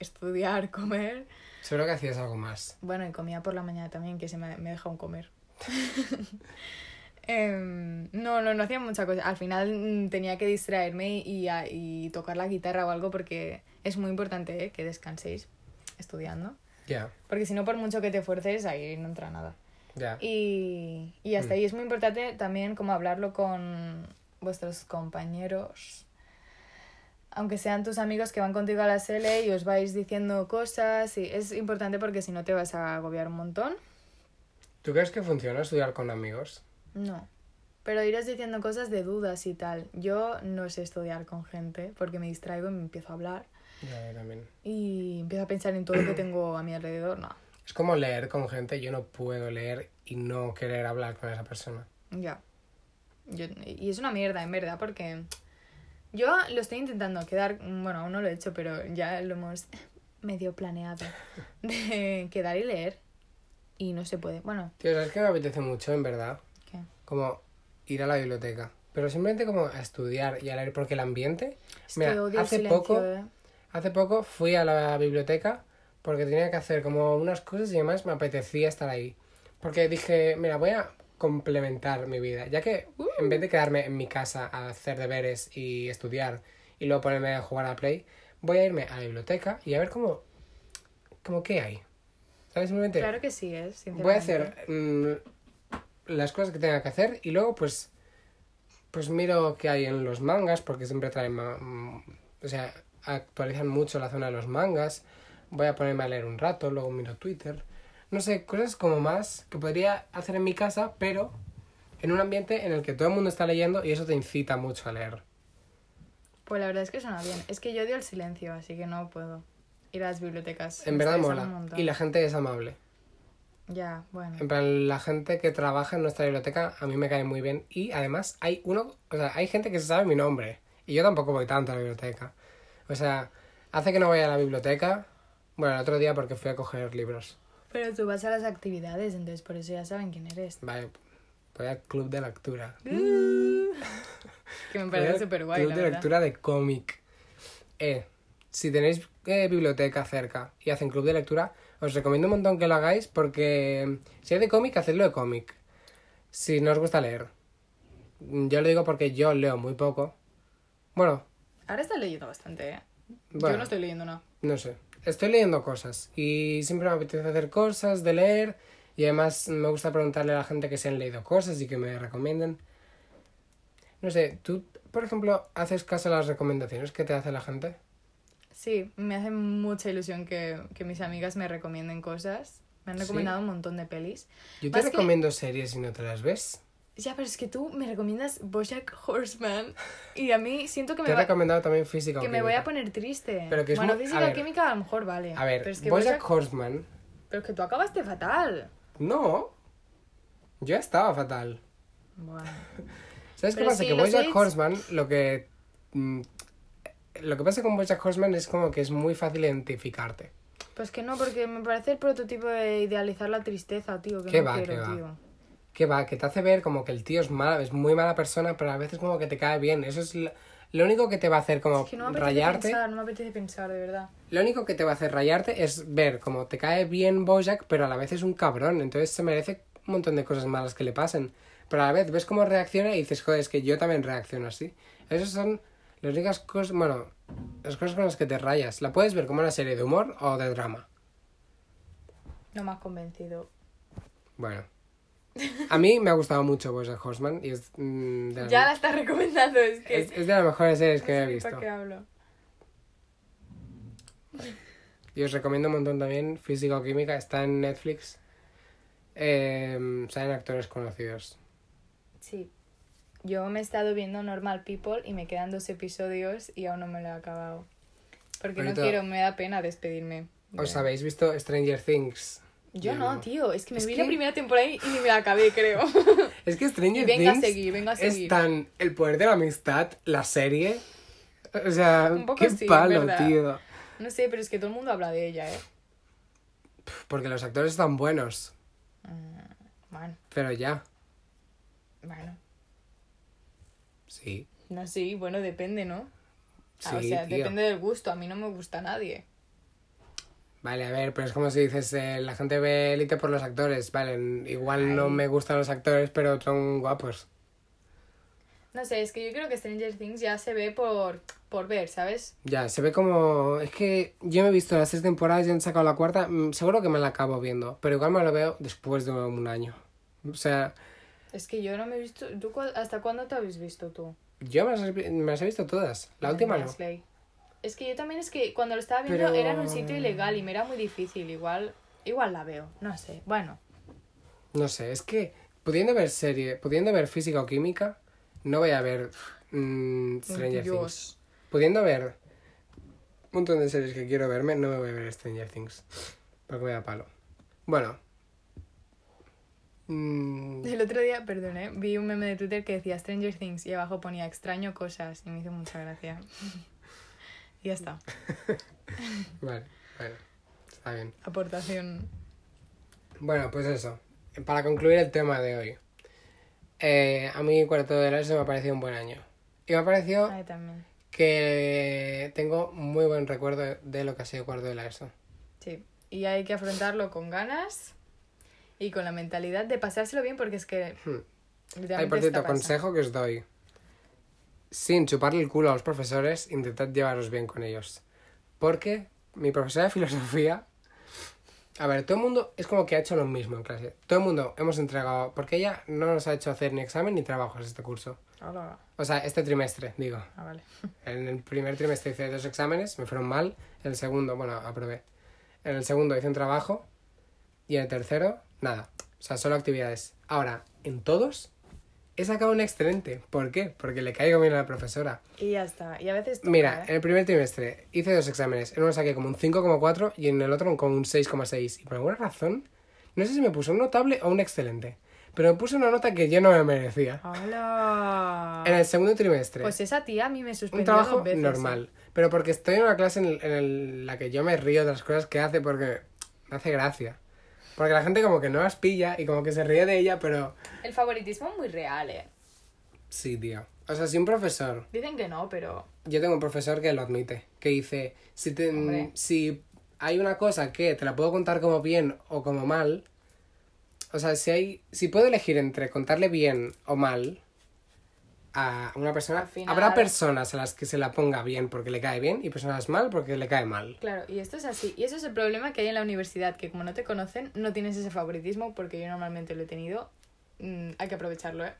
Estudiar, comer.
Seguro que hacías algo más.
Bueno, y comía por la mañana también, que se me, me deja un comer. Em, no, no, no hacía mucha cosa. Al final mm, tenía que distraerme y, tocar la guitarra o algo porque es muy importante ¿eh? que descanséis estudiando. Porque si no, por mucho que te fuerces, ahí no entra nada. Y, y hasta
Mm.
ahí es muy importante también como hablarlo con vuestros compañeros. Aunque sean tus amigos que van contigo a la SL y os vais diciendo cosas. Y es importante porque si no te vas a agobiar un montón.
¿Tú crees que funciona estudiar con amigos?
No. Pero irás diciendo cosas de dudas y tal. Yo no sé estudiar con gente porque me distraigo y me empiezo a hablar.
También.
Y empiezo a pensar en todo lo que tengo a mi alrededor. No.
Es como leer con gente. Yo no puedo leer y no querer hablar con esa persona.
Ya. Yo- y es una mierda, en verdad, porque yo lo estoy intentando quedar. Bueno, aún no lo he hecho, pero ya lo hemos medio planeado de quedar y leer. Y no se puede. Bueno,
Tío, ¿sabes qué me apetece mucho, en verdad? Como ir a la biblioteca. Pero simplemente como a estudiar y a leer, porque el ambiente...
Es
Mira,
que odio
hace
el silencio,
poco,
eh.
hace poco fui a la biblioteca porque tenía que hacer como unas cosas y además me apetecía estar ahí. Porque dije, mira, voy a complementar mi vida. Ya que en vez de quedarme en mi casa a hacer deberes y estudiar y luego ponerme a jugar a Play, voy a irme a la biblioteca y a ver cómo, cómo qué hay. ¿Sabes? Simplemente
Claro que sí, es.
voy a hacer las cosas que tenga que hacer y luego pues pues miro qué hay en los mangas porque siempre traen mm, o sea actualizan mucho la zona de los mangas. Voy a ponerme a leer un rato luego miro Twitter. No sé cosas como más que podría hacer en mi casa pero en un ambiente en el que todo el mundo está leyendo y eso te incita mucho a leer.
Pues la verdad es que suena bien. Es que yo odio el silencio, así que no puedo. Ir a las bibliotecas.
en verdad mola. y la gente es amable
Ya, bueno.
En plan, la gente que trabaja en nuestra biblioteca a mí me cae muy bien. Y además hay uno, o sea, hay gente que se sabe mi nombre. Y yo tampoco voy tanto a la biblioteca. O sea, hace que no vaya a la biblioteca. Bueno, el otro día porque fui a coger libros.
Pero tú vas a las actividades, entonces por eso ya saben quién eres.
Vale, voy al club de lectura.
Que me parece súper guay,
Club
la
de
verdad.
lectura de cómic. Eh, si tenéis eh, biblioteca cerca y hacen club de lectura, os recomiendo un montón que lo hagáis porque si hay de cómic, hacedlo de cómic. Si no os gusta leer. Mm, Yo lo digo porque yo leo muy poco. Bueno,
Ahora estás leyendo bastante, ¿eh?
Bueno.
Yo no estoy leyendo nada.
no sé. Estoy leyendo cosas y siempre me apetece hacer cosas, de leer y además me gusta preguntarle a la gente que se han leído cosas y que me recomienden. No sé, tú, por ejemplo, haces caso a las recomendaciones que te hace la gente.
Sí, me hace mucha ilusión que, que mis amigas me recomienden cosas. Me han
¿Sí?
recomendado un montón de pelis.
Yo te
que-
recomiendo series y no te las ves.
Ya, pero es que tú me recomiendas Bojack Horseman y a mí siento que
Te
me,
he
va-
recomendado también física o
que me voy a poner triste.
Pero que es
bueno,
muy-
física química a lo mejor vale.
A ver,
pero es que
Bojack
Bojack-
Horseman...
Pero es que tú acabaste fatal.
No. Yo estaba fatal.
Bueno.
¿Sabes qué pasa? que Bojack Horseman, lo que... Lo que pasa con Bojack Horseman es como que es muy fácil identificarte.
Pues que no, porque me parece el prototipo de idealizar la tristeza, tío. Que
¿Qué
no
va,
quiero,
qué va?
tío.
Que va, que te hace ver como que el tío es mala, es muy mala persona, pero a veces como que te cae bien. Eso es lo, lo único que te va a hacer como
Es que no me
rayarte.
pensar, no me apetece pensar, de verdad.
Lo único que te va a hacer rayarte es ver como te cae bien Bojack, pero a la vez es un cabrón. Entonces se merece un montón de cosas malas que le pasen. Pero a la vez ves cómo reacciona y dices, joder, es que yo también reacciono así. Esas son las únicas cosas, bueno, las cosas con las que te rayas. La puedes ver como una serie de humor o de drama.
No me has convencido.
Bueno. A mí me ha gustado mucho Bojack Horseman y es, mm, de
Ya la estás recomendando, es que.
es, es de las mejores series
no
que he visto.
¿Para qué hablo?
Y os recomiendo un montón también Física o Química, está en Netflix. Eh, salen actores conocidos.
Sí. Yo me he estado viendo Normal People y me quedan dos episodios y aún no me lo he acabado. Porque
Ahorita-
no quiero, me da pena despedirme.
¿Os habéis visto Stranger Things?
Yo no, tío, es que me
Es
vi
que-
la primera temporada y ni me la acabé, creo.
Es que Stranger
Y venga a
Things
seguir, venga a
es
seguir.
tan el poder de la amistad, la serie. O sea,
Un poco
qué
sí,
palo,
¿verdad?
tío.
No sé, pero es que todo el mundo habla de ella, ¿eh?
Porque los actores están buenos,
Bueno,
pero ya,
bueno.
Sí.
No, sí, bueno, depende, ¿no? Ah, o sea,
tío.
depende del gusto. A mí no me gusta nadie.
Vale, a ver, pero es como si dices, eh, la gente ve élite por los actores. Vale, igual no me gustan los actores, pero son guapos.
No sé, es que yo creo que Stranger Things ya se ve por, por ver, ¿sabes?
Ya, se ve como... Es que yo me he visto las tres temporadas y han sacado la cuarta. mm, Seguro que me la acabo viendo, pero igual me lo veo después de un año. O sea,
Es que yo no me he visto... ¿Tú cuál- ¿Hasta cuándo te habéis visto tú?
yo me las, he- me las he visto todas. La última no.
Es que yo también es que cuando lo estaba viendo
Pero-
era en un sitio ilegal y me era muy difícil. Igual, igual la veo, no sé. Bueno,
No sé, es que pudiendo ver serie, pudiendo ver física o química, no voy a ver mm, Stranger Things. Pudiendo ver un montón de series que quiero verme, no me voy a ver Stranger Things. Porque me da palo. Bueno. Mm,
El otro día, perdón, ¿eh? vi un meme de Twitter que decía Stranger Things y abajo ponía extraño cosas y me hizo mucha gracia. y ya está.
vale, Bueno, está bien.
Aportación.
Bueno, pues eso. Para concluir el tema de hoy. Eh, a mí cuarto de la ESO me ha parecido un buen año. Y me ha parecido que tengo muy buen recuerdo de lo que ha sido cuarto de la ESO.
Sí. Y hay que afrontarlo con ganas y con la mentalidad de pasárselo bien porque es que...
Hmm. Ay, por cierto, consejo que os doy. Sin chuparle el culo a los profesores, intentad llevaros bien con ellos. Porque mi profesora de filosofía... A ver, todo el mundo es como que ha hecho lo mismo en clase. Todo el mundo hemos entregado... Porque ella no nos ha hecho hacer ni examen ni trabajos este curso.
Hola.
O sea, este trimestre, digo.
Ah, vale.
En el primer trimestre hice dos exámenes, me fueron mal. En el segundo, bueno, aprobé. En el segundo hice un trabajo. Y en el tercero, nada. O sea, solo actividades. Ahora, en todos, he sacado un excelente. ¿Por qué? Porque le caigo bien a la profesora.
Y ya está. Y a veces... toca,
Mira, en
¿eh?
el primer trimestre hice dos exámenes. En uno saqué como un 5,4 y en el otro como un 6,6. Y por alguna razón, no sé si me puso un notable o un excelente. Pero me puso una nota que yo no me merecía.
¡Hola!
En el segundo trimestre.
Pues esa tía a mí me suspendió
un trabajo
dos veces. ¿eh?
normal. Pero porque estoy en una clase en, el- en el- la que yo me río de las cosas que hace porque me hace gracia. Porque la gente como que no las pilla y como que se ríe de ella, pero
El favoritismo es muy real, ¿eh?
sí, tío. O sea, si un profesor,
Dicen que no, pero...
yo tengo un profesor que lo admite, que dice, si, te-
Hombre.
si hay una cosa que te la puedo contar como bien o como mal, o sea, si hay, si puedo elegir entre contarle bien o mal a una persona,
Al final-
habrá personas a las que se la ponga bien porque le cae bien y personas mal porque le cae mal.
Claro, y esto es así. Y eso es el problema que hay en la universidad, que como no te conocen, no tienes ese favoritismo, porque yo normalmente lo he tenido. Mm, hay que aprovecharlo, ¿eh?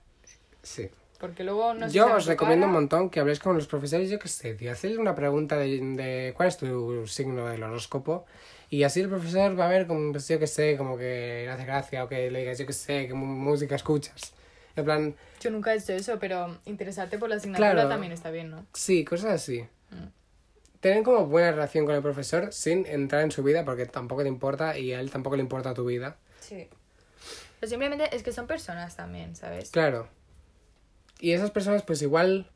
Sí.
Porque luego no
Yo os recomiendo un montón que habléis con los profesores, yo qué sé, tío, hacedles una pregunta de, de cuál es tu signo del horóscopo y así el profesor va a ver como, pues, yo qué sé, como que le hace gracia o que le digas, yo qué sé, qué música escuchas. En plan,
Yo nunca he hecho eso, pero interesarte por la asignatura
Claro.
también está bien, ¿no?
sí, cosas así.
Mm.
Tener como buena relación con el profesor sin entrar en su vida porque tampoco te importa y a él tampoco le importa tu vida.
Sí. Pero simplemente es que son personas también, ¿sabes?
Claro. Y esas personas pues igual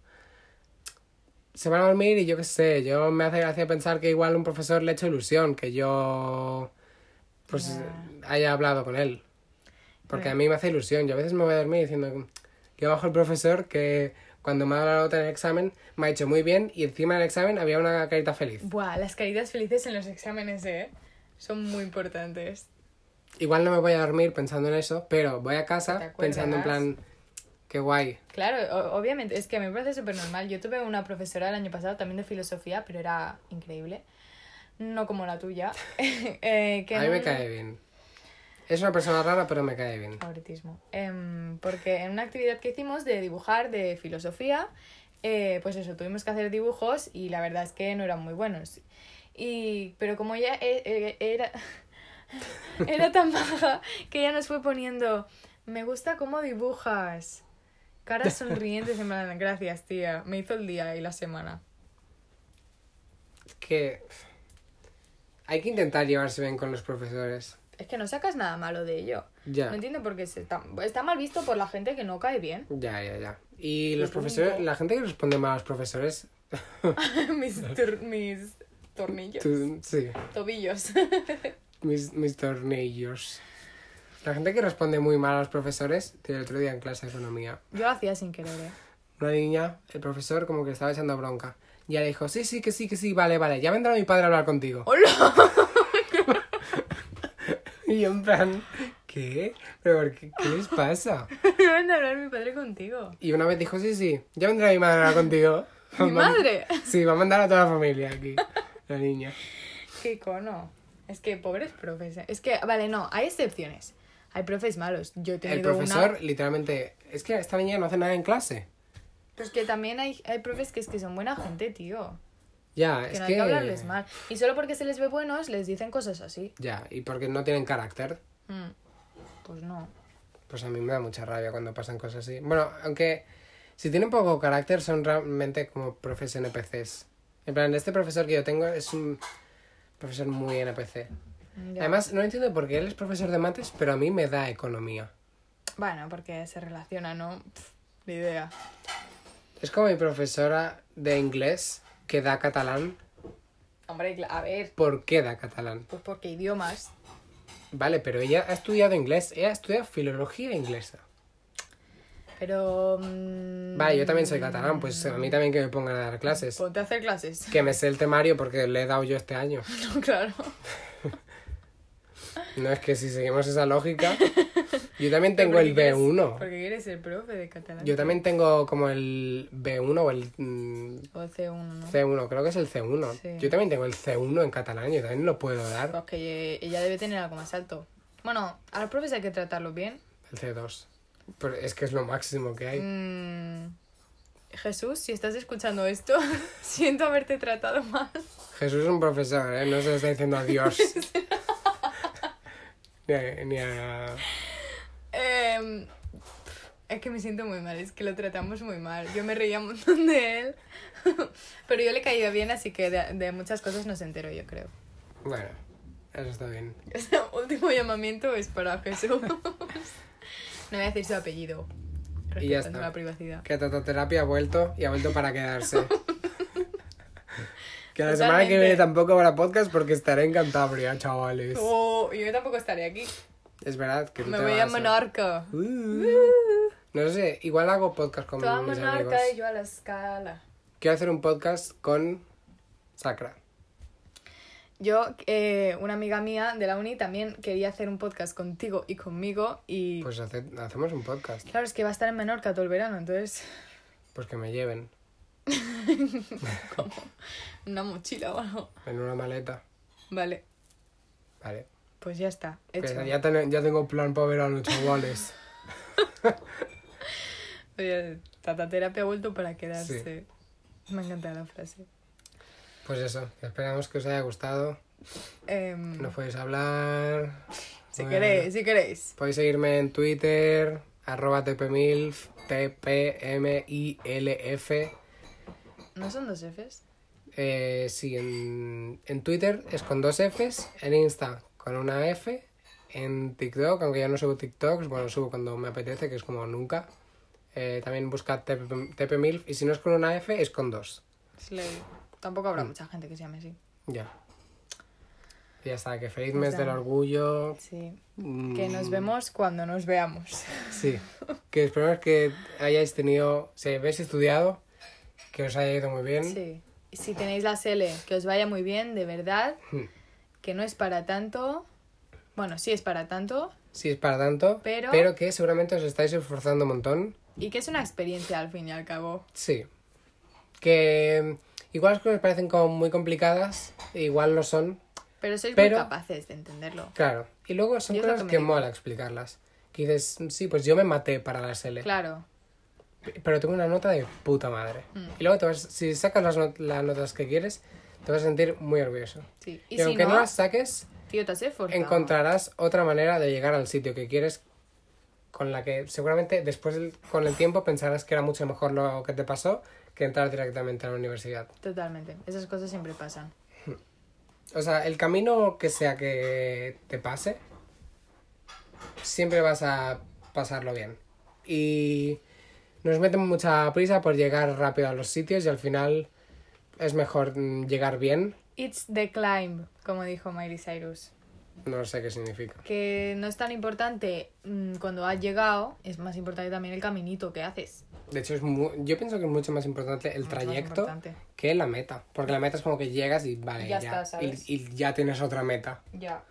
se van a dormir y yo qué sé, yo me hace gracia pensar que igual un profesor le ha hecho ilusión que yo pues
Ya.
haya hablado con él. Porque a mí me hace ilusión. Yo a veces me voy a dormir diciendo que bajo el profesor que cuando me ha dado la nota en el examen me ha hecho muy bien y encima del examen había una carita feliz.
Buah, las caídas felices en los exámenes, ¿eh? Son muy importantes.
Igual no me voy a dormir pensando en eso, pero voy a
¿Te
casa pensando en plan, qué guay.
Claro, obviamente, es que me parece súper normal. Yo tuve una profesora el año pasado también de filosofía, pero era increíble. No como la tuya. Eh, que
A mí
no-
me cae bien. Es una persona rara, pero me cae bien.
Favoritismo. Em, porque en una actividad que hicimos de dibujar, de filosofía, eh, pues eso, tuvimos que hacer dibujos y la verdad es que no eran muy buenos. Y, pero como ella eh, eh, era, era tan baja que ella nos fue poniendo, me gusta cómo dibujas. Caras sonrientes en plan, gracias tía, me hizo el día y la semana.
que hay que intentar llevarse bien con los profesores.
Es que no sacas nada malo de ello.
Ya.
No entiendo por qué se está, está mal visto por la gente que no cae bien.
Ya, ya, ya. Y los profesores, la gente que responde mal a los profesores,
mis, mis tornillos.
sí,
Tobillos.
mis, mis tornillos. La gente que responde muy mal a los profesores, el otro día en clase de economía,
Yo lo hacía sin querer, ¿eh?
una niña, el profesor como que estaba echando bronca. Y ella dijo, sí, sí, que sí, que sí, vale, vale, ya vendrá mi padre a hablar contigo.
¡Hola!
Y yo en plan, ¿qué? ¿Pero por qué, qué les pasa?
Me van a hablar mi padre contigo.
Y una vez dijo, sí, sí, ya vendrá mi madre a hablar contigo.
¿Mi madre?
Sí, va a mandar a toda la familia aquí, la niña.
¡Qué cono! Es que pobres profes. ¿eh? Es que, vale, no, hay excepciones. Hay profes malos. Yo he
El
tenido
profesor,
una...
literalmente, es que esta niña no hace nada en clase.
Pues que también hay, hay profes que es que son buena gente, tío.
Ya,
Que
es
no
que...
hay que hablarles mal. Y solo porque se les ve buenos, les dicen cosas así.
Ya, y porque no tienen carácter.
Mm. Pues no.
Pues a mí me da mucha rabia cuando pasan cosas así. Bueno, aunque si tienen poco carácter son realmente como profes NPCs. En plan, este profesor que yo tengo es un profesor muy NPC.
Ya.
Además, no entiendo por qué él es profesor de mates, pero a mí me da economía.
Bueno, porque se relaciona, ¿no? Pff, ni idea.
Es como mi profesora de inglés que da catalán
Hombre, a ver,
¿Por qué da catalán?
pues porque idiomas.
Vale, pero ella ha estudiado inglés. Ella estudia filología inglesa.
Pero. mm,
Vale, yo también soy catalán, pues a mí también que me pongan a dar clases.
Ponte a hacer clases.
Que me sé el temario porque le he dado yo este año.
No, claro.
No es que si seguimos esa lógica. Yo también tengo el
Porque quieres-
B1.
Porque quieres ser profe de catalán.
Yo también tengo como el B1 o el mm,
O C1, ¿no?
C1, creo que es el C1.
Sí.
Yo también tengo el C1 en catalán, yo también lo puedo dar.
Pues que ella debe tener algo más alto. Bueno, a los profes hay que tratarlos bien.
El C2. Pero es que es lo máximo que hay.
Mm, Jesús, si estás escuchando esto, siento haberte tratado mal.
Jesús es un profesor, ¿eh? No se está diciendo adiós. ni a... Ni a...
Em, es que me siento muy mal, es que lo tratamos muy mal. Yo me reía un montón de él. Pero yo le caía bien, así que de, de muchas cosas no se enteró, yo creo.
Bueno, eso está bien.
Este último llamamiento es para Jesús. No voy a decir su apellido.
Y ya está.
la privacidad.
Que Tatoterapia ha vuelto y ha vuelto para quedarse. que la semana que viene tampoco habrá podcast porque estaré en Cantabria, chavales.
Oh, yo tampoco estaré aquí.
Es verdad que tú
Me
te
voy a Menorca.
Uh. No sé, igual hago podcast con
Tú a
mis
Menorca
amigos.
y yo a la escala.
Quiero hacer un podcast con Sacra.
Yo, eh, una amiga mía de la uni también quería hacer un podcast contigo y conmigo y...
Pues hace- hacemos un podcast.
Claro, es que va a estar en Menorca todo el verano, entonces...
Pues que me lleven
Una mochila o algo.
en una maleta.
Vale,
Vale.
pues ya está, hecho.
ya, ten- ya tengo plan para verano, chavales.
Oye, Tataterapia ha vuelto para quedarse. Me encanta la frase.
Pues eso, esperamos que os haya gustado.
Em,
Nos podéis hablar.
si
Bueno,
queréis, si queréis.
Podéis seguirme en Twitter, arroba tpmilf, t-p-m-i-l-f.
¿No son dos Fs?
Eh, sí, en, en Twitter es con dos Fs, en Insta con una F, en TikTok, aunque ya no subo TikToks, bueno, subo cuando me apetece, que es como nunca. Eh, también buscad TP, tpmilf y si no es con una F es con dos.
Slay. Tampoco habrá mucha gente que se llame así.
Ya. Y ya está, que feliz mes del orgullo.
Sí.
Mm,
Que nos vemos cuando nos veamos.
Sí, que esperemos que hayáis tenido, si habéis estudiado, que os haya ido muy bien.
Sí. Si tenéis la SL, que os vaya muy bien, de verdad.
Hmm.
Que no es para tanto. Bueno, sí es para tanto.
Sí, es para tanto,
Pero-
que seguramente os estáis esforzando un montón.
Y que es una experiencia al fin y al cabo.
Sí. Que mm, igual las cosas parecen como muy complicadas, e igual lo son,
Pero sois
Pero-
muy capaces de entenderlo.
claro. Y luego son
Yo
cosas
que
que, mola explicarlas. Que dices, sí, pues yo me maté para la SL,
Claro.
Pero tengo una nota de puta madre.
Mm.
Y luego te vas, si sacas las, not- las notas que quieres, te vas a sentir muy orgulloso.
Sí.
Y,
Y, si
aunque
no,
no las saques,
tío, te has esforzado.
encontrarás otra manera de llegar al sitio que quieres con la que seguramente después del- con el tiempo pensarás que era mucho mejor lo que te pasó que entrar directamente a la universidad.
Totalmente. Esas cosas siempre pasan.
O sea, el camino que sea que te pase, siempre vas a pasarlo bien. Y nos metemos mucha prisa por llegar rápido a los sitios y al final es mejor mm, llegar bien.
It's the climb, como dijo Miley Cyrus.
No sé qué significa.
Que no es tan importante mm, cuando has llegado, es más importante también el caminito que haces.
De hecho, es mu- yo pienso que es mucho más importante el
Mucho
trayecto
importante.
que la meta. Porque la meta es como que llegas y vale,
Ya
ya.
está, ¿sabes?
Y, y ya tienes otra meta.
Ya.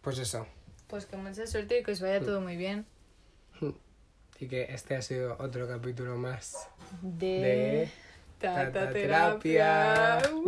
Pues eso.
Pues que mucha suerte y que os vaya todo muy bien.
Así que este ha sido otro capítulo más
de, Tata Terapia. Uh.